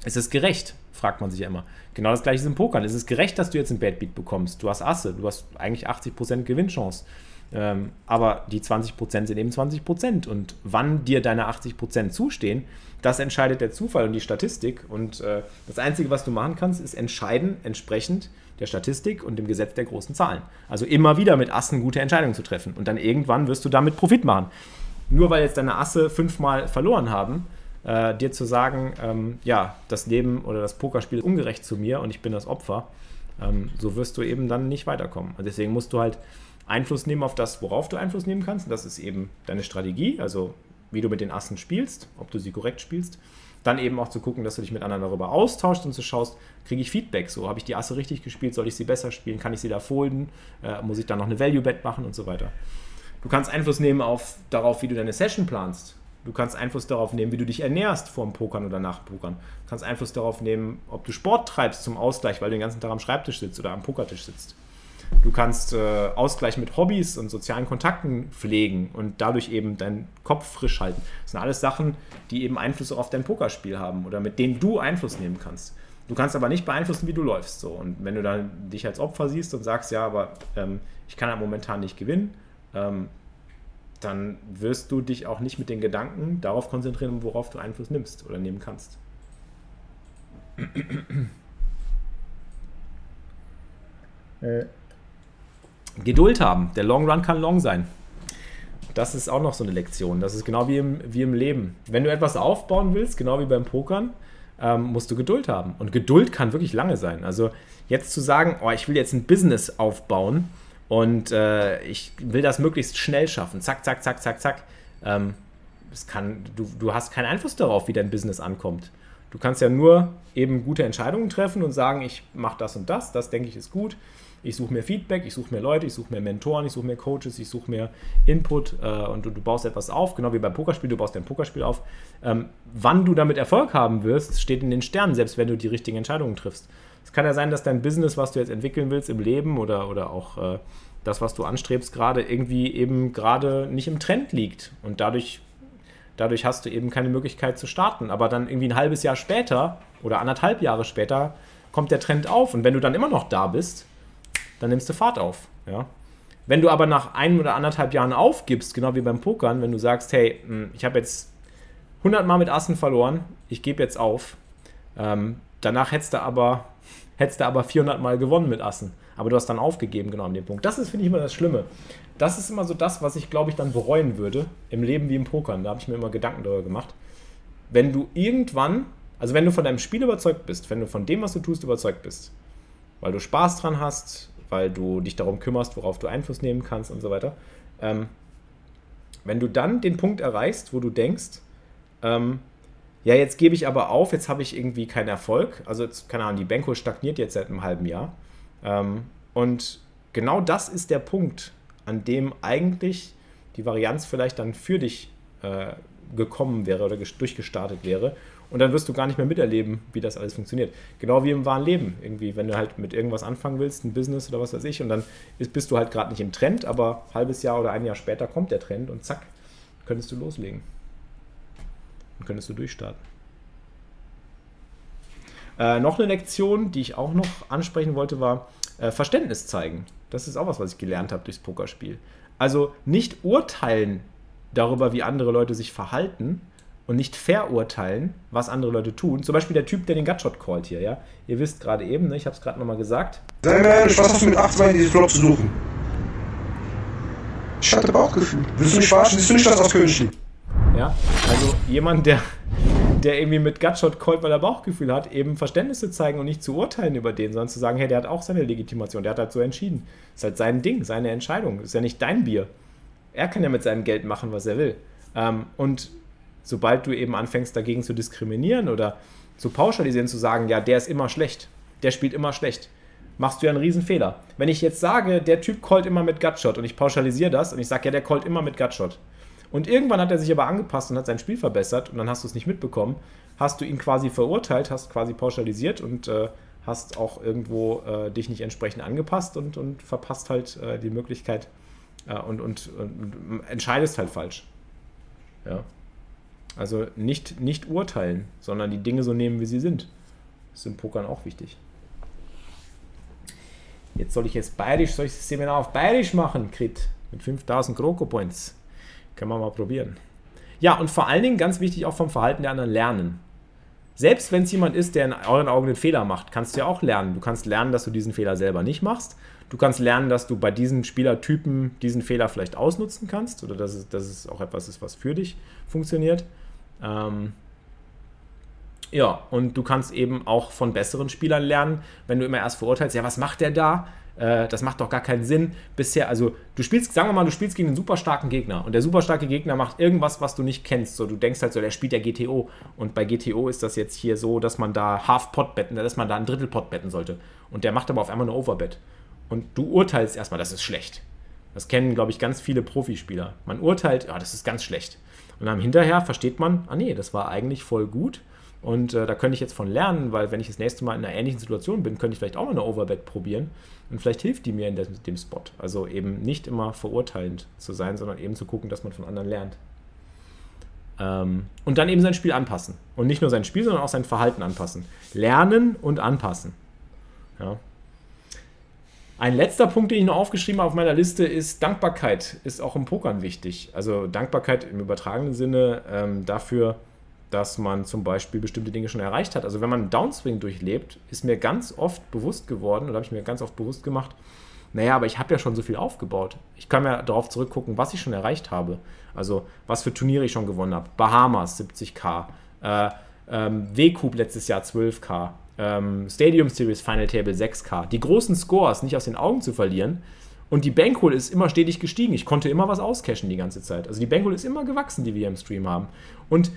ist es gerecht? Fragt man sich ja immer. Genau das gleiche ist im Pokern. Ist es gerecht, dass du jetzt ein Bad Beat bekommst? Du hast Asse, du hast eigentlich 80% Gewinnchance. Ähm, aber die 20% sind eben 20%. Und wann dir deine 80% zustehen, das entscheidet der Zufall und die Statistik. Und äh, das Einzige, was du machen kannst, ist entscheiden entsprechend der Statistik und dem Gesetz der großen Zahlen. Also immer wieder mit Assen gute Entscheidungen zu treffen. Und dann irgendwann wirst du damit Profit machen. Nur weil jetzt deine Asse fünfmal verloren haben, äh, dir zu sagen, ähm, ja, das Leben oder das Pokerspiel ist ungerecht zu mir und ich bin das Opfer, ähm, so wirst du eben dann nicht weiterkommen. Und deswegen musst du halt Einfluss nehmen auf das, worauf du Einfluss nehmen kannst. Und das ist eben deine Strategie, also wie du mit den Assen spielst, ob du sie korrekt spielst. Dann eben auch zu gucken, dass du dich mit anderen darüber austauschst und zu schaust, kriege ich Feedback so, habe ich die Asse richtig gespielt, soll ich sie besser spielen, kann ich sie da folden, äh, muss ich dann noch eine Value-Bet machen und so weiter. Du kannst Einfluss nehmen auf, darauf, wie du deine Session planst. Du kannst Einfluss darauf nehmen, wie du dich ernährst vor dem Pokern oder nach dem Pokern. Du kannst Einfluss darauf nehmen, ob du Sport treibst zum Ausgleich, weil du den ganzen Tag am Schreibtisch sitzt oder am Pokertisch sitzt. Du kannst äh, Ausgleich mit Hobbys und sozialen Kontakten pflegen und dadurch eben deinen Kopf frisch halten. Das sind alles Sachen, die eben Einfluss auf dein Pokerspiel haben oder mit denen du Einfluss nehmen kannst. Du kannst aber nicht beeinflussen, wie du läufst. So. Und wenn du dann dich als Opfer siehst und sagst, ja, aber ähm, ich kann ja momentan nicht gewinnen, ähm, dann wirst du dich auch nicht mit den Gedanken darauf konzentrieren, worauf du Einfluss nimmst oder nehmen kannst. Äh, Geduld haben. Der Long Run kann long sein. Das ist auch noch so eine Lektion. Das ist genau wie im, wie im Leben. Wenn du etwas aufbauen willst, genau wie beim Pokern, ähm, musst du Geduld haben. Und Geduld kann wirklich lange sein. Also jetzt zu sagen, oh, ich will jetzt ein Business aufbauen und äh, ich will das möglichst schnell schaffen. Zack, zack, zack, zack, zack. Ähm, es kann, du, du hast keinen Einfluss darauf, wie dein Business ankommt. Du kannst ja nur eben gute Entscheidungen treffen und sagen, ich mache das und das, das denke ich ist gut. Ich suche mir Feedback, ich suche mir Leute, ich suche mir Mentoren, ich suche mir Coaches, ich suche mir Input äh, und du, du, baust etwas auf, genau wie beim Pokerspiel, du baust dein Pokerspiel auf. Ähm, wann du damit Erfolg haben wirst, steht in den Sternen, selbst wenn du die richtigen Entscheidungen triffst. Es kann ja sein, dass dein Business, was du jetzt entwickeln willst im Leben oder, oder auch äh, das, was du anstrebst, gerade irgendwie eben gerade nicht im Trend liegt und dadurch dadurch hast du eben keine Möglichkeit zu starten. Aber dann irgendwie ein halbes Jahr später oder anderthalb Jahre später kommt der Trend auf. Und wenn du dann immer noch da bist, dann nimmst du Fahrt auf. Ja? Wenn du aber nach einem oder anderthalb Jahren aufgibst, genau wie beim Pokern, wenn du sagst, hey, hm, ich habe jetzt 100 Mal mit Assen verloren, ich gebe jetzt auf, ähm, danach hättest du, aber, hättest du aber 400 Mal gewonnen mit Assen. Aber du hast dann aufgegeben, genau an dem Punkt. Das ist, finde ich, immer das Schlimme. Das ist immer so das, was ich, glaube ich, dann bereuen würde, im Leben wie im Pokern. Da habe ich mir immer Gedanken darüber gemacht. Wenn du irgendwann, also wenn du von deinem Spiel überzeugt bist, wenn du von dem, was du tust, überzeugt bist, weil du Spaß dran hast, weil du dich darum kümmerst, worauf du Einfluss nehmen kannst und so weiter. Ähm, wenn du dann den Punkt erreichst, wo du denkst, ähm, ja, jetzt gebe ich aber auf, jetzt habe ich irgendwie keinen Erfolg. Also, jetzt, keine Ahnung, die Benko stagniert jetzt seit einem halben Jahr. Ähm, und genau das ist der Punkt, an dem eigentlich die Varianz vielleicht dann für dich äh, gekommen wäre oder durchgestartet wäre. Und dann wirst du gar nicht mehr miterleben, wie das alles funktioniert. Genau wie im wahren Leben. Irgendwie, wenn du halt mit irgendwas anfangen willst, ein Business oder was weiß ich, und dann ist, bist du halt gerade nicht im Trend, aber ein halbes Jahr oder ein Jahr später kommt der Trend und zack, könntest du loslegen. Und könntest du durchstarten. Äh, noch eine Lektion, die ich auch noch ansprechen wollte, war äh, Verständnis zeigen. Das ist auch was, was ich gelernt habe durchs Pokerspiel. Also nicht urteilen darüber, wie andere Leute sich verhalten, und nicht verurteilen, was andere Leute tun. Zum Beispiel der Typ, der den Gutshot callt hier, ja. Ihr wisst gerade eben, ne, ich habe es gerade nochmal gesagt. Sei mir ehrlich, was hast du mit 8 2 in diese Flop zu suchen? Ich hatte Bauchgefühl. Willst du mich verarschen? Siehst du nicht das aus Königli? Ja, also jemand, der, der irgendwie mit Gutshot callt, weil er Bauchgefühl hat, eben Verständnis zu zeigen und nicht zu urteilen über den, sondern zu sagen, hey, der hat auch seine Legitimation, der hat halt so entschieden. Ist halt sein Ding, seine Entscheidung. Ist ja nicht dein Bier. Er kann ja mit seinem Geld machen, was er will. Ähm, und sobald du eben anfängst, dagegen zu diskriminieren oder zu pauschalisieren, zu sagen, ja, der ist immer schlecht, der spielt immer schlecht, machst du ja einen Riesenfehler. Wenn ich jetzt sage, der Typ callt immer mit Gutshot und ich pauschalisiere das und ich sage, ja, der callt immer mit Gutshot. Und irgendwann hat er sich aber angepasst und hat sein Spiel verbessert und dann hast du es nicht mitbekommen, hast du ihn quasi verurteilt, hast quasi pauschalisiert und äh, hast auch irgendwo äh, dich nicht entsprechend angepasst und, und verpasst halt äh, die Möglichkeit äh, und, und, und entscheidest halt falsch. Ja. Also nicht, nicht urteilen, sondern die Dinge so nehmen, wie sie sind. Das ist im Pokern auch wichtig. Jetzt soll ich jetzt bayerisch, soll ich das Seminar auf bayerisch machen, Krit, mit 5000 Kroko-Points. Können wir mal probieren. Ja, und vor allen Dingen ganz wichtig auch vom Verhalten der anderen lernen. Selbst wenn es jemand ist, der in euren Augen einen Fehler macht, kannst du ja auch lernen. Du kannst lernen, dass du diesen Fehler selber nicht machst. Du kannst lernen, dass du bei diesen Spielertypen diesen Fehler vielleicht ausnutzen kannst oder dass es, dass es auch etwas ist, was für dich funktioniert. Ähm, ja, und du kannst eben auch von besseren Spielern lernen, wenn du immer erst verurteilst, ja, was macht der da? Äh, das macht doch gar keinen Sinn. Bisher, also du spielst, sagen wir mal, du spielst gegen einen super starken Gegner und der super starke Gegner macht irgendwas, was du nicht kennst. So, du denkst halt so, der spielt ja GTO und bei GTO ist das jetzt hier so, dass man da Half-Pot betten, dass man da ein Drittel-Pot betten sollte. Und der macht aber auf einmal eine Overbet. Und du urteilst erstmal, das ist schlecht. Das kennen, glaube ich, ganz viele Profispieler. Man urteilt, ja, das ist ganz schlecht. Und dann hinterher versteht man, ah nee, das war eigentlich voll gut. Und äh, da könnte ich jetzt von lernen, weil wenn ich das nächste Mal in einer ähnlichen Situation bin, könnte ich vielleicht auch mal eine Overbet probieren. Und vielleicht hilft die mir in dem, dem Spot. Also eben nicht immer verurteilend zu sein, sondern eben zu gucken, dass man von anderen lernt. Ähm, und dann eben sein Spiel anpassen. Und nicht nur sein Spiel, sondern auch sein Verhalten anpassen. Lernen und anpassen. Ja. Ein letzter Punkt, den ich noch aufgeschrieben habe auf meiner Liste, ist Dankbarkeit. Ist auch im Pokern wichtig. Also Dankbarkeit im übertragenen Sinne ähm, dafür, dass man zum Beispiel bestimmte Dinge schon erreicht hat. Also wenn man einen Downswing durchlebt, ist mir ganz oft bewusst geworden, oder habe ich mir ganz oft bewusst gemacht, naja, aber ich habe ja schon so viel aufgebaut. Ich kann mir darauf zurückgucken, was ich schon erreicht habe. Also was für Turniere ich schon gewonnen habe. Bahamas 70k, äh, ähm, W-Cube letztes Jahr 12k, ähm, Stadium Series Final Table 6K. Die großen Scores nicht aus den Augen zu verlieren. Und die Bankroll ist immer stetig gestiegen. Ich konnte immer was auscashen die ganze Zeit. Also die Bankroll ist immer gewachsen, die wir im Stream haben. Und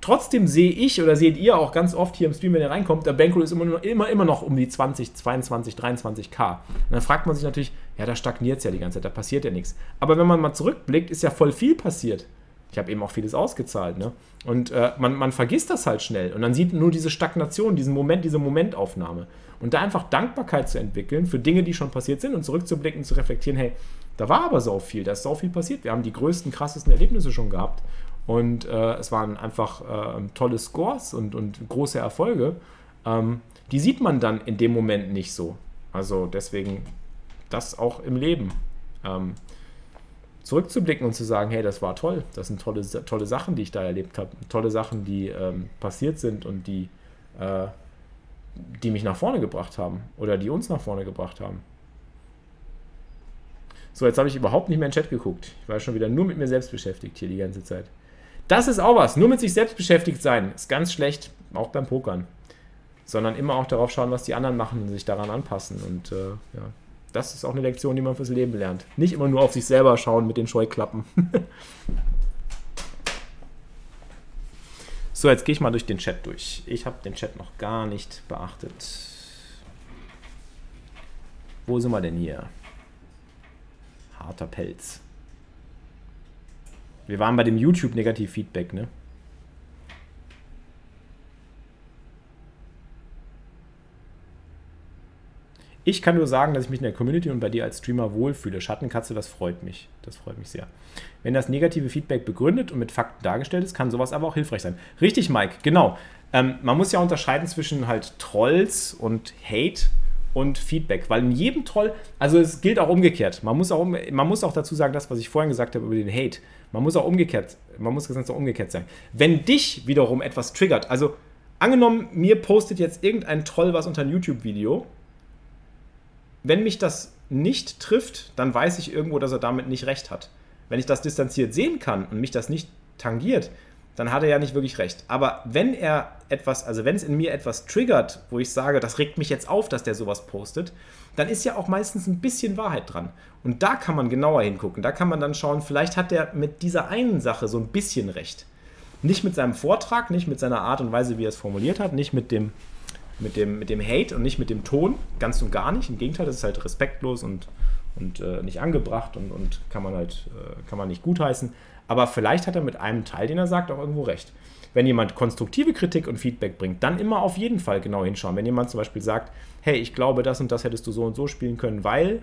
trotzdem sehe ich oder seht ihr auch ganz oft hier im Stream, wenn ihr reinkommt, der Bankroll ist immer, immer, immer noch um die 20, 22, 23k. Und dann fragt man sich natürlich, ja, da stagniert es ja die ganze Zeit, da passiert ja nichts. Aber wenn man mal zurückblickt, ist ja voll viel passiert. Ich habe eben auch vieles ausgezahlt. Ne? Und äh, man, man vergisst das halt schnell. Und dann sieht nur diese Stagnation, diesen Moment, diese Momentaufnahme. Und da einfach Dankbarkeit zu entwickeln für Dinge, die schon passiert sind und zurückzublicken, zu reflektieren, hey, da war aber so viel, da ist so viel passiert. Wir haben die größten, krassesten Erlebnisse schon gehabt. Und äh, es waren einfach äh, tolle Scores und, und große Erfolge. Ähm, die sieht man dann in dem Moment nicht so. Also deswegen das auch im Leben. Ähm, zurückzublicken und zu sagen, hey, das war toll, das sind tolle, tolle Sachen, die ich da erlebt habe, tolle Sachen, die ähm, passiert sind und die, äh, die mich nach vorne gebracht haben oder die uns nach vorne gebracht haben. So, jetzt habe ich überhaupt nicht mehr in den Chat geguckt. Ich war schon wieder nur mit mir selbst beschäftigt hier die ganze Zeit. Das ist auch was. Nur mit sich selbst beschäftigt sein ist ganz schlecht, auch beim Pokern. Sondern immer auch darauf schauen, was die anderen machen und sich daran anpassen. Und äh, ja, Das ist auch eine Lektion, die man fürs Leben lernt. Nicht immer nur auf sich selber schauen mit den Scheuklappen. so, jetzt gehe ich mal durch den Chat durch. Ich habe den Chat noch gar nicht beachtet. Wo sind wir denn hier? Harter Pelz. Wir waren bei dem YouTube-Negativ-Feedback, ne? Ich kann nur sagen, dass ich mich in der Community und bei dir als Streamer wohlfühle. Schattenkatze, das freut mich. Das freut mich sehr. Wenn das negative Feedback begründet und mit Fakten dargestellt ist, kann sowas aber auch hilfreich sein. Richtig, Mike, genau. Ähm, man muss ja unterscheiden zwischen halt Trolls und Hate und Feedback, weil in jedem Troll, also es gilt auch umgekehrt. Man muss auch, man muss auch dazu sagen, das, was ich vorhin gesagt habe über den Hate, man muss auch umgekehrt, man muss ganz auch umgekehrt sein. Wenn dich wiederum etwas triggert, also angenommen, mir postet jetzt irgendein Troll was unter ein YouTube-Video wenn mich das nicht trifft, dann weiß ich irgendwo, dass er damit nicht recht hat. Wenn ich das distanziert sehen kann und mich das nicht tangiert, dann hat er ja nicht wirklich recht. Aber wenn er etwas, also wenn es in mir etwas triggert, wo ich sage, das regt mich jetzt auf, dass der sowas postet, dann ist ja auch meistens ein bisschen Wahrheit dran. Und da kann man genauer hingucken. Da kann man dann schauen, vielleicht hat er mit dieser einen Sache so ein bisschen recht. Nicht mit seinem Vortrag, nicht mit seiner Art und Weise, wie er es formuliert hat, nicht mit dem mit dem, mit dem Hate und nicht mit dem Ton, ganz und gar nicht. Im Gegenteil, das ist halt respektlos und, und äh, nicht angebracht und, und kann man halt äh, kann man nicht gutheißen. Aber vielleicht hat er mit einem Teil, den er sagt, auch irgendwo recht. Wenn jemand konstruktive Kritik und Feedback bringt, dann immer auf jeden Fall genau hinschauen. Wenn jemand zum Beispiel sagt, hey, ich glaube, das und das hättest du so und so spielen können, weil,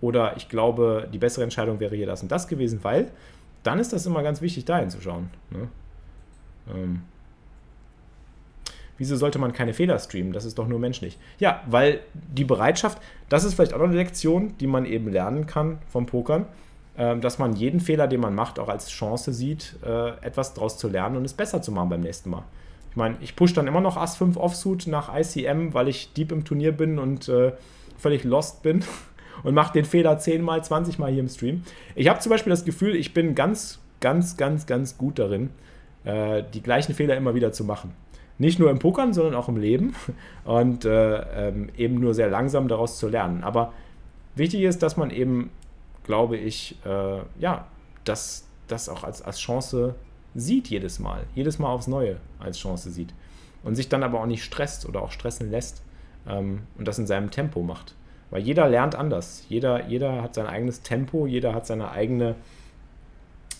oder ich glaube, die bessere Entscheidung wäre hier das und das gewesen, weil, dann ist das immer ganz wichtig, da hinzuschauen. Ne? Ähm, Wieso sollte man keine Fehler streamen? Das ist doch nur menschlich. Ja, weil die Bereitschaft, das ist vielleicht auch noch eine Lektion, die man eben lernen kann vom Pokern, dass man jeden Fehler, den man macht, auch als Chance sieht, äh, etwas daraus zu lernen und es besser zu machen beim nächsten Mal. Ich meine, ich pushe dann immer noch Ass 5 Offsuit nach ICM, weil ich deep im Turnier bin und äh, völlig lost bin und mache den Fehler 10 mal, 20 mal hier im Stream. Ich habe zum Beispiel das Gefühl, ich bin ganz, ganz, ganz, ganz gut darin, äh, die gleichen Fehler immer wieder zu machen. Nicht nur im Pokern, sondern auch im Leben und äh, ähm, eben nur sehr langsam daraus zu lernen. Aber wichtig ist, dass man eben, glaube ich, äh, ja, das, das auch als, als Chance sieht jedes Mal, jedes Mal aufs Neue als Chance sieht und sich dann aber auch nicht stresst oder auch stressen lässt ähm, und das in seinem Tempo macht. Weil jeder lernt anders. Jeder, jeder hat sein eigenes Tempo, jeder hat seine eigene,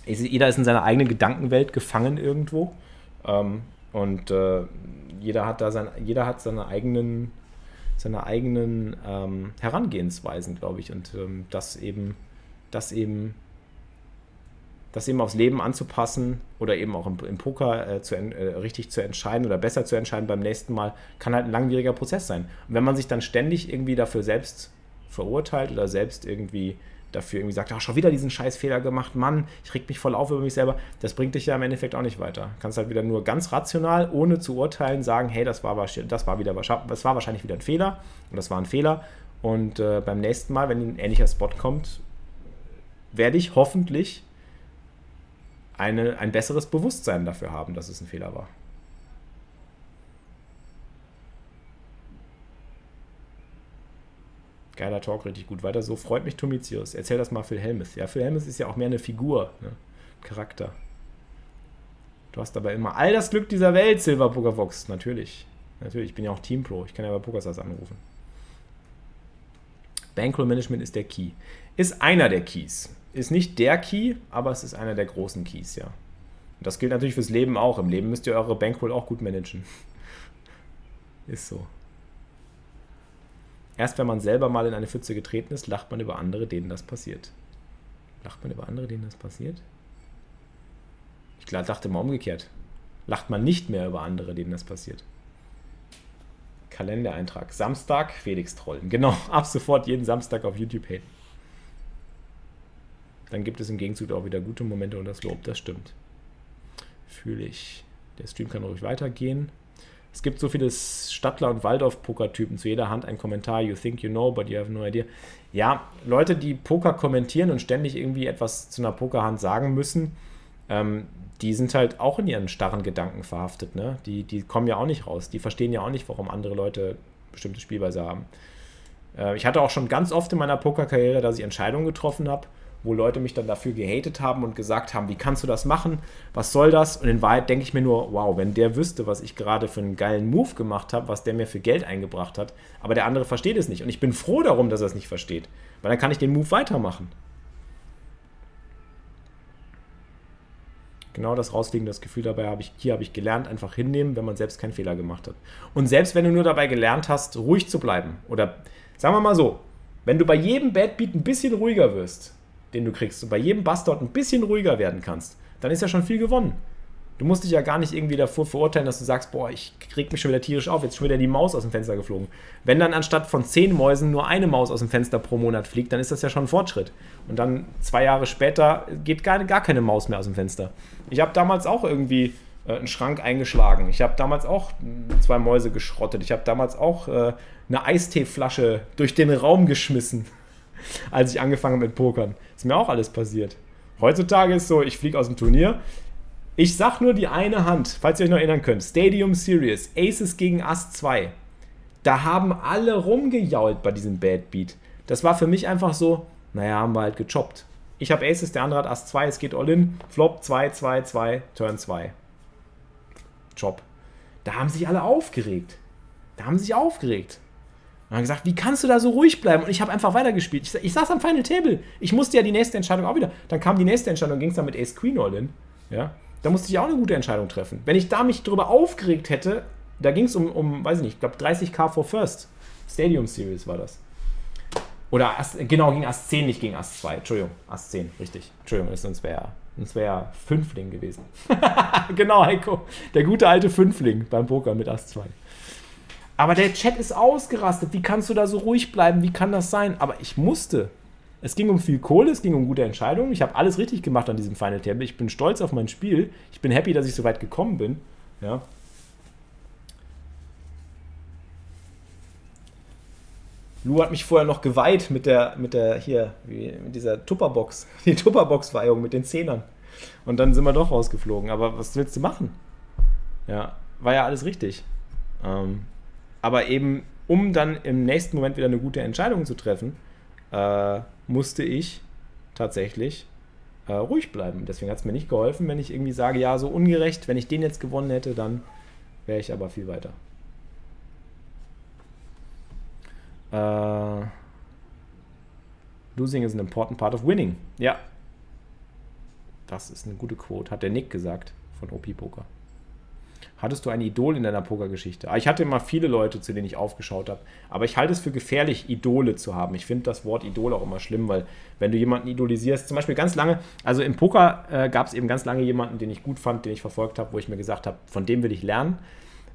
jeder ist in seiner eigenen Gedankenwelt gefangen irgendwo. Ähm, und äh, jeder hat da sein, jeder hat seine eigenen, seine eigenen ähm, Herangehensweisen, glaube ich. Und ähm, das eben, das eben, das eben aufs Leben anzupassen oder eben auch im, im Poker äh, zu, äh, richtig zu entscheiden oder besser zu entscheiden beim nächsten Mal, kann halt ein langwieriger Prozess sein. Und wenn man sich dann ständig irgendwie dafür selbst verurteilt oder selbst irgendwie dafür irgendwie sagt, ach, schon wieder diesen scheiß Fehler gemacht, Mann, ich reg mich voll auf über mich selber, das bringt dich ja im Endeffekt auch nicht weiter. Du kannst halt wieder nur ganz rational, ohne zu urteilen, sagen, hey, das war, das war, wieder, das war wahrscheinlich wieder ein Fehler und das war ein Fehler. Und äh, beim nächsten Mal, wenn ein ähnlicher Spot kommt, werde ich hoffentlich eine, ein besseres Bewusstsein dafür haben, dass es ein Fehler war. Geiler Talk, richtig gut. Weiter so. Freut mich Tomitius. Erzähl das mal Phil Helmes. Ja, Phil Helmes ist ja auch mehr eine Figur, ne? Charakter. Du hast aber immer all das Glück dieser Welt, Silver Pokerfox. Natürlich. Natürlich. Ich bin ja auch Team Pro. Ich kann ja bei PokerStars anrufen. Bankroll Management ist der Key. Ist einer der Keys. Ist nicht der Key, aber es ist einer der großen Keys, ja. Und das gilt natürlich fürs Leben auch. Im Leben müsst ihr eure Bankroll auch gut managen. ist so. Erst wenn man selber mal in eine Pfütze getreten ist, lacht man über andere, denen das passiert. Lacht man über andere, denen das passiert? Ich dachte mal umgekehrt. Lacht man nicht mehr über andere, denen das passiert. Kalendereintrag. Samstag, Felix trollen. Genau, ab sofort jeden Samstag auf YouTube haten. Dann gibt es im Gegenzug auch wieder gute Momente und das Lob, das stimmt. Fühle ich. Der Stream kann ruhig weitergehen. Es gibt so viele Stadtler- und Waldorf-Poker-Typen. Zu jeder Hand ein Kommentar. You think you know, but you have no idea. Ja, Leute, die Poker kommentieren und ständig irgendwie etwas zu einer Pokerhand sagen müssen, ähm, die sind halt auch in ihren starren Gedanken verhaftet. Ne? Die, die kommen ja auch nicht raus. Die verstehen ja auch nicht, warum andere Leute bestimmte Spielweise haben. Äh, ich hatte auch schon ganz oft in meiner Pokerkarriere, dass ich Entscheidungen getroffen habe, wo Leute mich dann dafür gehatet haben und gesagt haben, wie kannst du das machen? Was soll das? Und in Wahrheit denke ich mir nur, wow, wenn der wüsste, was ich gerade für einen geilen Move gemacht habe, was der mir für Geld eingebracht hat, aber der andere versteht es nicht. Und ich bin froh darum, dass er es nicht versteht, weil dann kann ich den Move weitermachen. Genau das rausliegen, das Gefühl dabei habe ich, hier habe ich gelernt, einfach hinnehmen, wenn man selbst keinen Fehler gemacht hat. Und selbst wenn du nur dabei gelernt hast, ruhig zu bleiben, oder sagen wir mal so, wenn du bei jedem Bad Beat ein bisschen ruhiger wirst, den du kriegst, und bei jedem Bastard ein bisschen ruhiger werden kannst, dann ist ja schon viel gewonnen. Du musst dich ja gar nicht irgendwie davor verurteilen, dass du sagst, boah, ich krieg mich schon wieder tierisch auf, jetzt schon wieder die Maus aus dem Fenster geflogen. Wenn dann anstatt von zehn Mäusen nur eine Maus aus dem Fenster pro Monat fliegt, dann ist das ja schon ein Fortschritt. Und dann zwei Jahre später geht gar, gar keine Maus mehr aus dem Fenster. Ich habe damals auch irgendwie äh, einen Schrank eingeschlagen. Ich habe damals auch zwei Mäuse geschrottet. Ich habe damals auch äh, eine Eisteeflasche durch den Raum geschmissen, als ich angefangen habe mit Pokern. Ist mir auch alles passiert. Heutzutage ist so, ich fliege aus dem Turnier, ich sag nur die eine Hand, falls ihr euch noch erinnern könnt. Stadium Series, Aces gegen Ass 2. Da haben alle rumgejault bei diesem Bad Beat. Das war für mich einfach so, naja, haben wir halt gechoppt. Ich habe Aces, der andere hat Ass 2, es geht all in. Flop 2, 2, 2, Turn 2. Chop. Da haben sich alle aufgeregt. Da haben sich aufgeregt. Und haben gesagt, wie kannst du da so ruhig bleiben? Und ich habe einfach weitergespielt. Ich, ich saß am Final Table. Ich musste ja die nächste Entscheidung auch wieder. Dann kam die nächste Entscheidung, ging es dann mit Ace Queen All in. Ja. Da musste ich auch eine gute Entscheidung treffen. Wenn ich da mich drüber aufgeregt hätte, da ging es um, um, weiß ich nicht, ich glaube 30k for First. Stadium Series war das. Oder Ass, genau, gegen Ass 10, nicht gegen Ass 2. Entschuldigung, Ass 10, richtig. Entschuldigung, sonst wäre sonst wär Fünfling gewesen. genau, Heiko. Der gute alte Fünfling beim Poker mit Ass 2. Aber der Chat ist ausgerastet. Wie kannst du da so ruhig bleiben? Wie kann das sein? Aber ich musste. Es ging um viel Kohle, es ging um gute Entscheidungen. Ich habe alles richtig gemacht an diesem Final Table. Ich bin stolz auf mein Spiel. Ich bin happy, dass ich so weit gekommen bin. Ja. Lou hat mich vorher noch geweiht mit der, mit der, hier, mit dieser Tupperbox. Die Tupperbox-Weihung mit den Zehnern. Und dann sind wir doch rausgeflogen. Aber was willst du machen? Ja, war ja alles richtig. Ähm, aber eben, um dann im nächsten Moment wieder eine gute Entscheidung zu treffen, äh, musste ich tatsächlich äh, ruhig bleiben. Deswegen hat es mir nicht geholfen, wenn ich irgendwie sage, ja, so ungerecht, wenn ich den jetzt gewonnen hätte, dann wäre ich aber viel weiter. Äh, losing is an important part of winning. Ja. Das ist eine gute Quote, hat der Nick gesagt von OP Poker. Hattest du ein Idol in deiner Pokergeschichte? Ah, ich hatte immer viele Leute, zu denen ich aufgeschaut habe. Aber ich halte es für gefährlich, Idole zu haben. Ich finde das Wort Idol auch immer schlimm, weil wenn du jemanden idolisierst, zum Beispiel ganz lange, also im Poker äh, gab es eben ganz lange jemanden, den ich gut fand, den ich verfolgt habe, wo ich mir gesagt habe, von dem will ich lernen.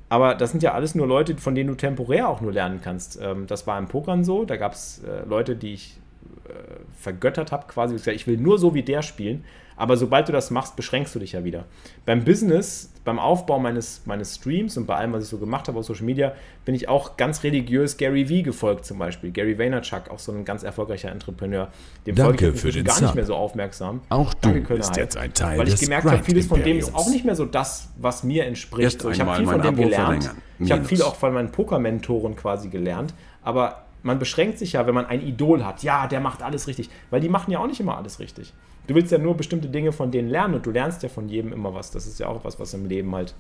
Aber das sind ja alles nur Leute, von denen du temporär auch nur lernen kannst. Ähm, das war im Pokern so. Da gab es äh, Leute, die ich äh, vergöttert habe, quasi. Ich will nur so wie der spielen. Aber sobald du das machst, beschränkst du dich ja wieder. Beim Business, beim Aufbau meines, meines Streams und bei allem, was ich so gemacht habe auf Social Media, bin ich auch ganz religiös Gary Vee gefolgt zum Beispiel. Gary Vaynerchuk, auch so ein ganz erfolgreicher Entrepreneur. Dem Danke folge ich für den gar Sub. nicht mehr so aufmerksam. Auch du Danke, bist jetzt ein Teil Weil ich gemerkt habe, vieles von dem ist auch nicht mehr so das, was mir entspricht. So, ich habe viel von dem Abo gelernt. Ich habe viel auch von meinen Poker-Mentoren quasi gelernt. Aber man beschränkt sich ja, wenn man ein Idol hat. Ja, der macht alles richtig. Weil die machen ja auch nicht immer alles richtig. Du willst ja nur bestimmte Dinge von denen lernen und du lernst ja von jedem immer was. Das ist ja auch was, was im Leben halt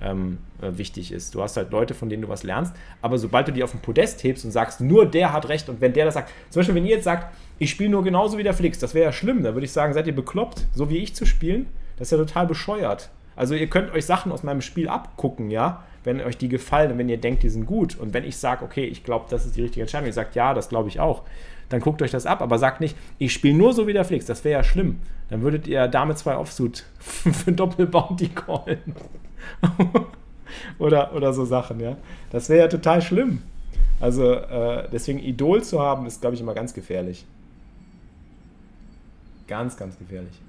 ähm, äh, wichtig ist. Du hast halt Leute, von denen du was lernst, aber sobald du die auf den Podest hebst und sagst, nur der hat recht und wenn der das sagt, zum Beispiel, wenn ihr jetzt sagt, ich spiele nur genauso wie der Flix, das wäre ja schlimm, da würde ich sagen, seid ihr bekloppt, so wie ich zu spielen? Das ist ja total bescheuert. Also ihr könnt euch Sachen aus meinem Spiel abgucken, ja, wenn euch die gefallen und wenn ihr denkt, die sind gut. Und wenn ich sage, okay, ich glaube, das ist die richtige Entscheidung, ihr sagt, ja, das glaube ich auch, dann guckt euch das ab, aber sagt nicht, ich spiele nur so wie der Flix, das wäre ja schlimm. Dann würdet ihr Dame 2 Offsuit für Doppel-Bounty callen. oder, oder so Sachen, ja. Das wäre ja total schlimm. Also äh, deswegen Idol zu haben, ist, glaube ich, immer ganz gefährlich. Ganz, ganz gefährlich.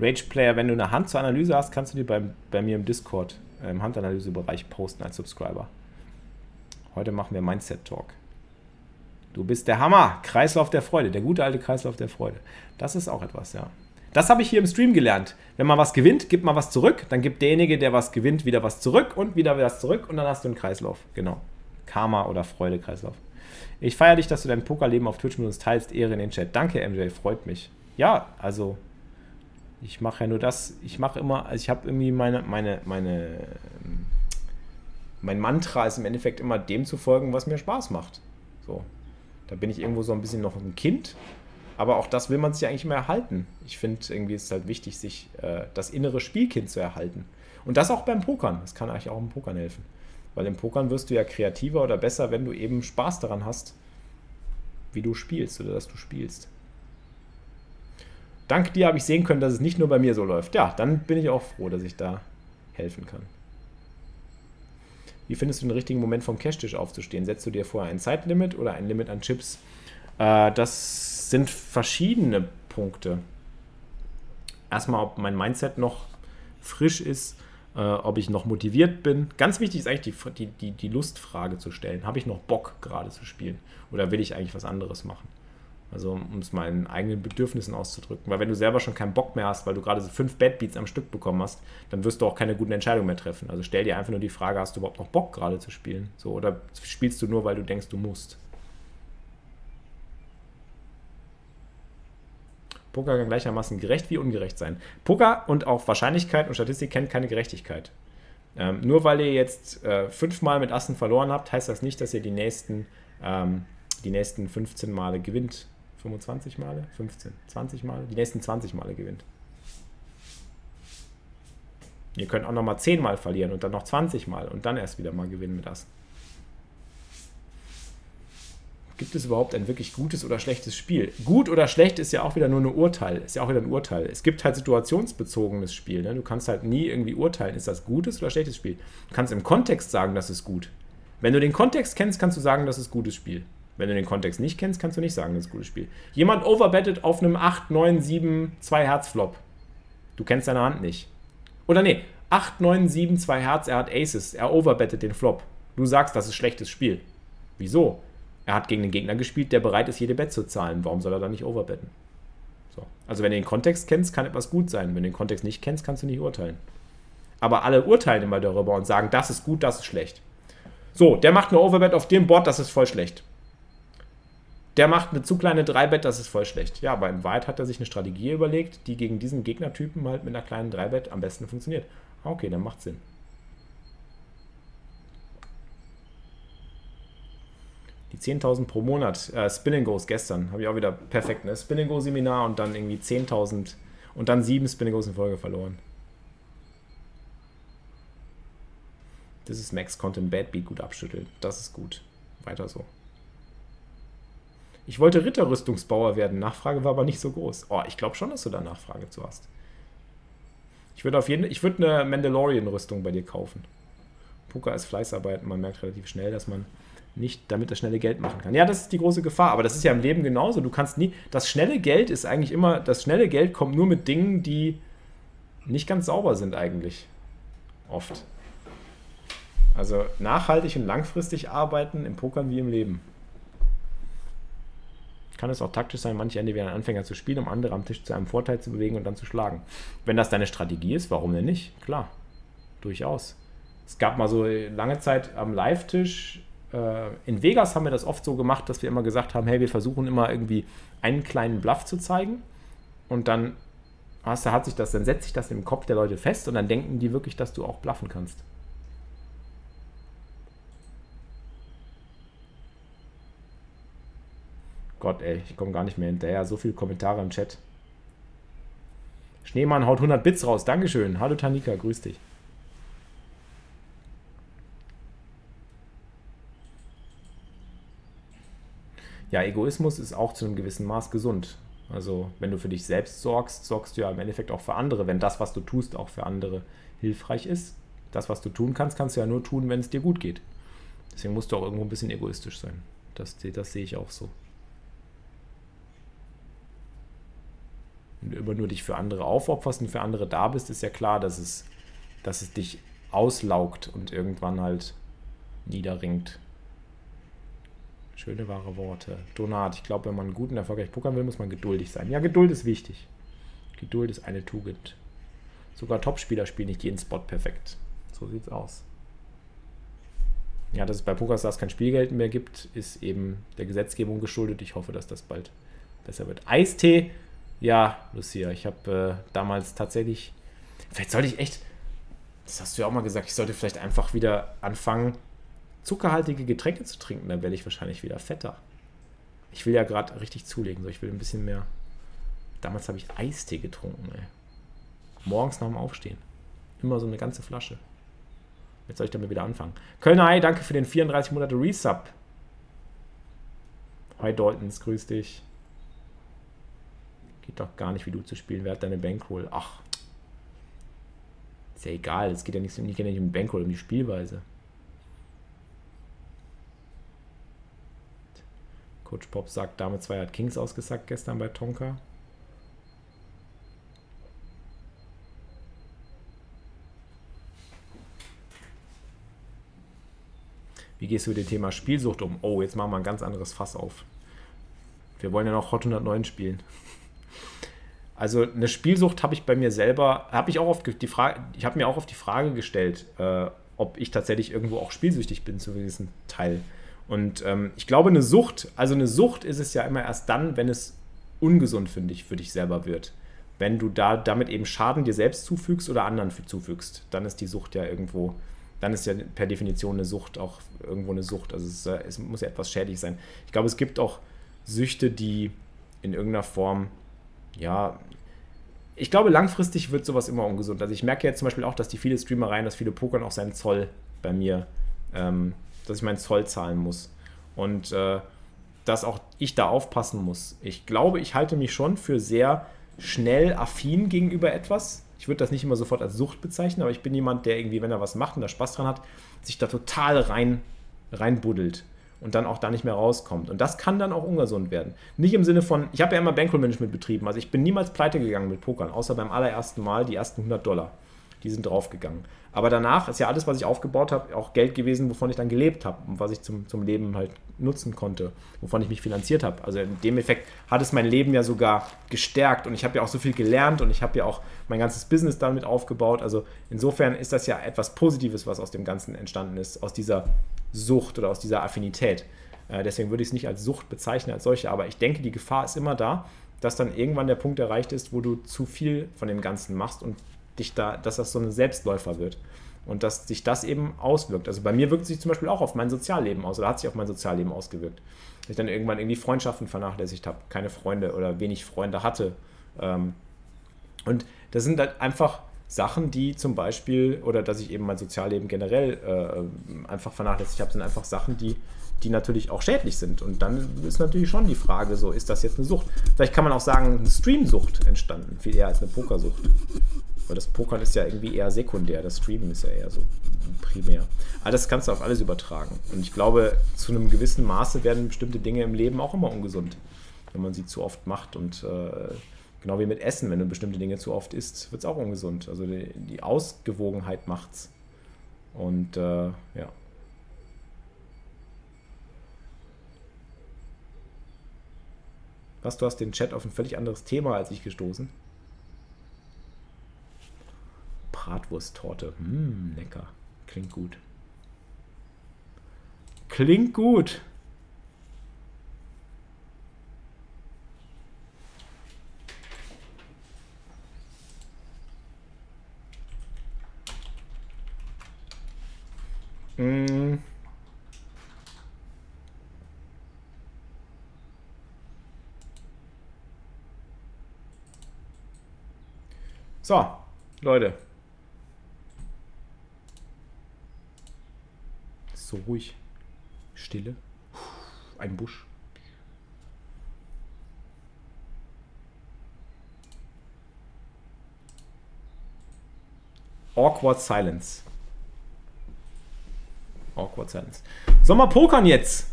Rage Player, wenn du eine Hand zur Analyse hast, kannst du die bei, bei mir im Discord im Handanalysebereich posten als Subscriber. Heute machen wir Mindset Talk. Du bist der Hammer. Kreislauf der Freude. Der gute alte Kreislauf der Freude. Das ist auch etwas, ja. Das habe ich hier im Stream gelernt. Wenn man was gewinnt, gibt man was zurück. Dann gibt derjenige, der was gewinnt, wieder was zurück und wieder was zurück. Und dann hast du einen Kreislauf. Genau. Karma- oder Freude-Kreislauf. Ich feiere dich, dass du dein Pokerleben auf Twitch mit uns teilst. Ehre in den Chat. Danke, MJ. Freut mich. Ja, also ich mache ja nur das. Ich mache immer, also ich habe irgendwie meine, meine, meine, ähm, mein Mantra ist im Endeffekt immer dem zu folgen, was mir Spaß macht. So. Da bin ich irgendwo so ein bisschen noch ein Kind aber auch das will man sich eigentlich immer erhalten. Ich finde, irgendwie ist es halt wichtig, sich äh, das innere Spielkind zu erhalten. Und das auch beim Pokern. Das kann eigentlich auch im Pokern helfen. Weil im Pokern wirst du ja kreativer oder besser, wenn du eben Spaß daran hast, wie du spielst oder dass du spielst. Dank dir habe ich sehen können, dass es nicht nur bei mir so läuft. Ja, dann bin ich auch froh, dass ich da helfen kann. Wie findest du den richtigen Moment vom Cash-Tisch aufzustehen? Setzt du dir vorher ein Zeitlimit oder ein Limit an Chips? Äh, das sind verschiedene Punkte. Erstmal, ob mein Mindset noch frisch ist, äh, ob ich noch motiviert bin. Ganz wichtig ist eigentlich die, die, die Lustfrage zu stellen. Habe ich noch Bock gerade zu spielen? Oder will ich eigentlich was anderes machen? Also um es meinen eigenen Bedürfnissen auszudrücken. Weil wenn du selber schon keinen Bock mehr hast, weil du gerade so fünf Bad Beats am Stück bekommen hast, dann wirst du auch keine guten Entscheidungen mehr treffen. Also stell dir einfach nur die Frage, hast du überhaupt noch Bock gerade zu spielen? So, oder spielst du nur, weil du denkst, du musst? Poker kann gleichermaßen gerecht wie ungerecht sein. Poker und auch Wahrscheinlichkeit und Statistik kennen keine Gerechtigkeit. Ähm, nur weil ihr jetzt äh, fünfmal mit Assen verloren habt, heißt das nicht, dass ihr die nächsten, ähm, die nächsten 15 Male gewinnt. 25 Male? 15, 20 Male? Die nächsten 20 Male gewinnt. Ihr könnt auch nochmal 10 Mal verlieren und dann noch 20 Mal und dann erst wieder mal gewinnen mit Assen. Gibt es überhaupt ein wirklich gutes oder schlechtes Spiel? Gut oder schlecht ist ja auch wieder nur ein Urteil. Ist ja auch wieder ein Urteil. Es gibt halt situationsbezogenes Spiel. Ne? Du kannst halt nie irgendwie urteilen, ist das gutes oder schlechtes Spiel. Du kannst im Kontext sagen, das ist gut. Wenn du den Kontext kennst, kannst du sagen, das ist gutes Spiel. Wenn du den Kontext nicht kennst, kannst du nicht sagen, das ist gutes Spiel. Jemand overbettet auf einem 8, 9, 7, 2 Herz Flop. Du kennst deine Hand nicht. Oder nee, 8, 9, 7, 2 Herz, er hat Aces. Er overbettet den Flop. Du sagst, das ist schlechtes Spiel. Wieso? Er hat gegen den Gegner gespielt, der bereit ist, jede Bet zu zahlen. Warum soll er da nicht overbetten? So. Also wenn du den Kontext kennst, kann etwas gut sein. Wenn du den Kontext nicht kennst, kannst du nicht urteilen. Aber alle urteilen immer darüber und sagen, das ist gut, das ist schlecht. So, der macht eine Overbet auf dem Board, das ist voll schlecht. Der macht eine zu kleine 3-Bet, das ist voll schlecht. Ja, aber in Wahrheit hat er sich eine Strategie überlegt, die gegen diesen Gegnertypen halt mit einer kleinen 3-Bet am besten funktioniert. Okay, dann macht Sinn. Die 10.000 pro Monat. Äh, Spin Goes gestern. Habe ich auch wieder perfekt. Ne? Spin Go Seminar und dann irgendwie 10.000 und dann sieben Spin Goes in Folge verloren. Das ist Max ein Bad Beat gut abschütteln. Das ist gut. Weiter so. Ich wollte Ritterrüstungsbauer werden. Nachfrage war aber nicht so groß. Oh, ich glaube schon, dass du da Nachfrage zu hast. Ich würde auf jeden ich würde eine Mandalorian-Rüstung bei dir kaufen. Poker ist Fleißarbeit. Man merkt relativ schnell, dass man nicht damit das schnelle Geld machen kann. Ja, das ist die große Gefahr, aber das ist ja im Leben genauso. Du kannst nie, das schnelle Geld ist eigentlich immer, das schnelle Geld kommt nur mit Dingen, die nicht ganz sauber sind eigentlich. Oft. Also nachhaltig und langfristig arbeiten im Pokern wie im Leben. Kann es auch taktisch sein, manche Ende wie ein Anfänger zu spielen, um andere am Tisch zu einem Vorteil zu bewegen und dann zu schlagen. Wenn das deine Strategie ist, warum denn nicht? Klar, durchaus. Es gab mal so lange Zeit am Live-Tisch äh, in Vegas haben wir das oft so gemacht, dass wir immer gesagt haben, hey, wir versuchen immer irgendwie einen kleinen Bluff zu zeigen und dann hast, hat sich das, dann setzt sich das im Kopf der Leute fest und dann denken die wirklich, dass du auch bluffen kannst. Gott, ey, ich komme gar nicht mehr hinterher. So viele Kommentare im Chat. Schneemann haut 100 Bits raus. Dankeschön. Hallo Tanika, grüß dich. ja, Egoismus ist auch zu einem gewissen Maß gesund. Also, wenn du für dich selbst sorgst, sorgst du ja im Endeffekt auch für andere, wenn das, was du tust, auch für andere hilfreich ist. Das, was du tun kannst, kannst du ja nur tun, wenn es dir gut geht. Deswegen musst du auch irgendwo ein bisschen egoistisch sein. Das, das sehe ich auch so. Wenn du immer nur dich für andere aufopferst und für andere da bist, ist ja klar, dass es, dass es dich auslaugt und irgendwann halt niederringt. Schöne, wahre Worte. Donat. Ich glaube, wenn man gut und erfolgreich pokern will, muss man geduldig sein. Ja, Geduld ist wichtig. Geduld ist eine Tugend. Sogar Topspieler spielen nicht jeden Spot perfekt. So sieht's aus. Ja, dass es bei PokerStars kein Spielgeld mehr gibt, ist eben der Gesetzgebung geschuldet. Ich hoffe, dass das bald besser wird. Eistee, ja, Lucia, ich habe äh, damals tatsächlich. Vielleicht sollte ich echt. Das hast du ja auch mal gesagt, ich sollte vielleicht einfach wieder anfangen, zuckerhaltige Getränke zu trinken. Dann werde ich wahrscheinlich wieder fetter. Ich will ja gerade richtig zulegen, so ich will ein bisschen mehr. Damals habe ich Eistee getrunken, ey. Morgens nach dem Aufstehen. Immer so eine ganze Flasche. Jetzt soll ich damit wieder anfangen. Kölner Ei, danke für den 34 Monate Resub. Hi Daltons, grüß dich. Geht doch gar nicht, wie du zu spielen. Wer hat deine Bankroll? Ach. Ist ja egal. Es geht ja nicht, nicht, nicht um Bankroll, um die Spielweise. Coach Pop sagt, Dame 2 hat Kings ausgesagt gestern bei Tonka. Wie gehst du mit dem Thema Spielsucht um? Oh, jetzt machen wir ein ganz anderes Fass auf. Wir wollen ja noch Hot 109 spielen. Also eine Spielsucht habe ich bei mir selber, habe ich auch auf die Frage, ich habe mir auch auf die Frage gestellt, äh, ob ich tatsächlich irgendwo auch spielsüchtig bin zu diesem Teil. Und ähm, ich glaube, eine Sucht, also eine Sucht ist es ja immer erst dann, wenn es ungesund für dich, für dich selber wird. Wenn du da damit eben Schaden dir selbst zufügst oder anderen zufügst, dann ist die Sucht ja irgendwo, dann ist ja per Definition eine Sucht auch irgendwo eine Sucht. Also es, äh, es muss ja etwas schädlich sein. Ich glaube, es gibt auch Süchte, die in irgendeiner Form, ja, ich glaube, langfristig wird sowas immer ungesund. Also ich merke jetzt zum Beispiel auch, dass die viele Streamereien, dass viele Pokern auch seinen Zoll bei mir ähm, dass ich meinen Zoll zahlen muss. Und äh, dass auch ich da aufpassen muss. Ich glaube, ich halte mich schon für sehr schnell affin gegenüber etwas. Ich würde das nicht immer sofort als Sucht bezeichnen, aber ich bin jemand, der irgendwie, wenn er was macht und da Spaß dran hat, sich da total rein, reinbuddelt und dann auch da nicht mehr rauskommt. Und das kann dann auch ungesund werden. Nicht im Sinne von, ich habe ja immer Bankroll-Management betrieben, also ich bin niemals pleite gegangen mit Pokern, außer beim allerersten Mal die ersten 100 Dollar. Die sind draufgegangen. Aber danach ist ja alles, was ich aufgebaut habe, auch Geld gewesen, wovon ich dann gelebt habe und was ich zum, zum Leben halt nutzen konnte, wovon ich mich finanziert habe. Also in dem Effekt hat es mein Leben ja sogar gestärkt und ich habe ja auch so viel gelernt und ich habe ja auch mein ganzes Business damit aufgebaut. Also insofern ist das ja etwas Positives, was aus dem Ganzen entstanden ist, aus dieser Sucht oder aus dieser Affinität. Äh, deswegen würde ich es nicht als Sucht bezeichnen als solche, aber ich denke, die Gefahr ist immer da, dass dann irgendwann der Punkt erreicht ist, wo du zu viel von dem Ganzen machst und dich da, dass das so ein Selbstläufer wird. Und dass sich das eben auswirkt. Also bei mir wirkt sich zum Beispiel auch auf mein Sozialleben aus oder hat sich auf mein Sozialleben ausgewirkt. Dass ich dann irgendwann irgendwie Freundschaften vernachlässigt habe, keine Freunde oder wenig Freunde hatte. Ähm, und das sind halt einfach Sachen, die zum Beispiel, oder dass ich eben mein Sozialleben generell äh, einfach vernachlässigt habe, sind einfach Sachen, die, die natürlich auch schädlich sind. Und dann ist natürlich schon die Frage, so ist das jetzt eine Sucht? Vielleicht kann man auch sagen, eine Streamsucht entstanden, viel eher als eine Pokersucht. Weil das Pokern ist ja irgendwie eher sekundär, das Streamen ist ja eher so primär. Aber das kannst du auf alles übertragen. Und ich glaube, zu einem gewissen Maße werden bestimmte Dinge im Leben auch immer ungesund, wenn man sie zu oft macht. Und äh, genau wie mit Essen, wenn du bestimmte Dinge zu oft isst, wird es auch ungesund. Also die, die Ausgewogenheit macht's. Und äh, ja. Was, du hast den Chat auf ein völlig anderes Thema als ich gestoßen. Bratwursttorte. Mmm, lecker. Klingt gut. Klingt gut. Mmh. So, Leute, so ruhig. Stille. Ein Busch. Awkward Silence. Awkward Silence. Sollen wir pokern jetzt?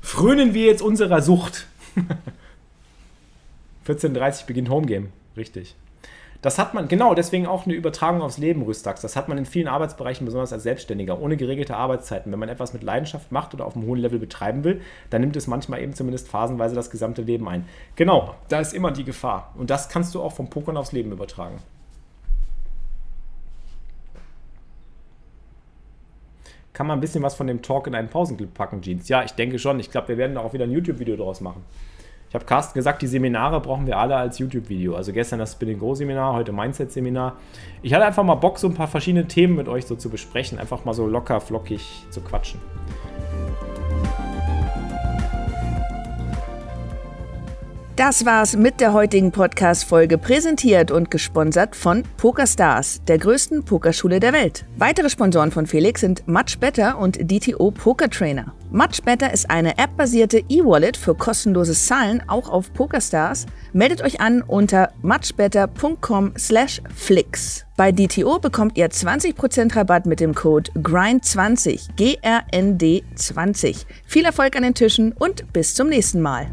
Frönen wir jetzt unserer Sucht. 14.30 beginnt Homegame. Richtig. Das hat man, genau, deswegen auch eine Übertragung aufs Leben, Rüstax. Das hat man in vielen Arbeitsbereichen, besonders als Selbstständiger, ohne geregelte Arbeitszeiten. Wenn man etwas mit Leidenschaft macht oder auf einem hohen Level betreiben will, dann nimmt es manchmal eben zumindest phasenweise das gesamte Leben ein. Genau, da ist immer die Gefahr. Und das kannst du auch vom Pokern aufs Leben übertragen. Kann man ein bisschen was von dem Talk in einen Pausenclip packen, Jeans? Ja, ich denke schon. Ich glaube, wir werden da auch wieder ein YouTube-Video draus machen. Ich habe Carsten gesagt, die Seminare brauchen wir alle als YouTube-Video. Also gestern das Spinning Go-Seminar, heute Mindset-Seminar. Ich hatte einfach mal Bock, so ein paar verschiedene Themen mit euch so zu besprechen. Einfach mal so locker, flockig zu quatschen. Das war's mit der heutigen Podcast-Folge, präsentiert und gesponsert von PokerStars, der größten Pokerschule der Welt. Weitere Sponsoren von Felix sind Much Better und DTO Poker Trainer. Much Better ist eine appbasierte E-Wallet für kostenloses Zahlen, auch auf PokerStars. Meldet euch an unter muchbetter.com/flix. Bei DTO bekommt ihr 20% Rabatt mit dem Code GRIND20, G R N D 20. Viel Erfolg an den Tischen und bis zum nächsten Mal.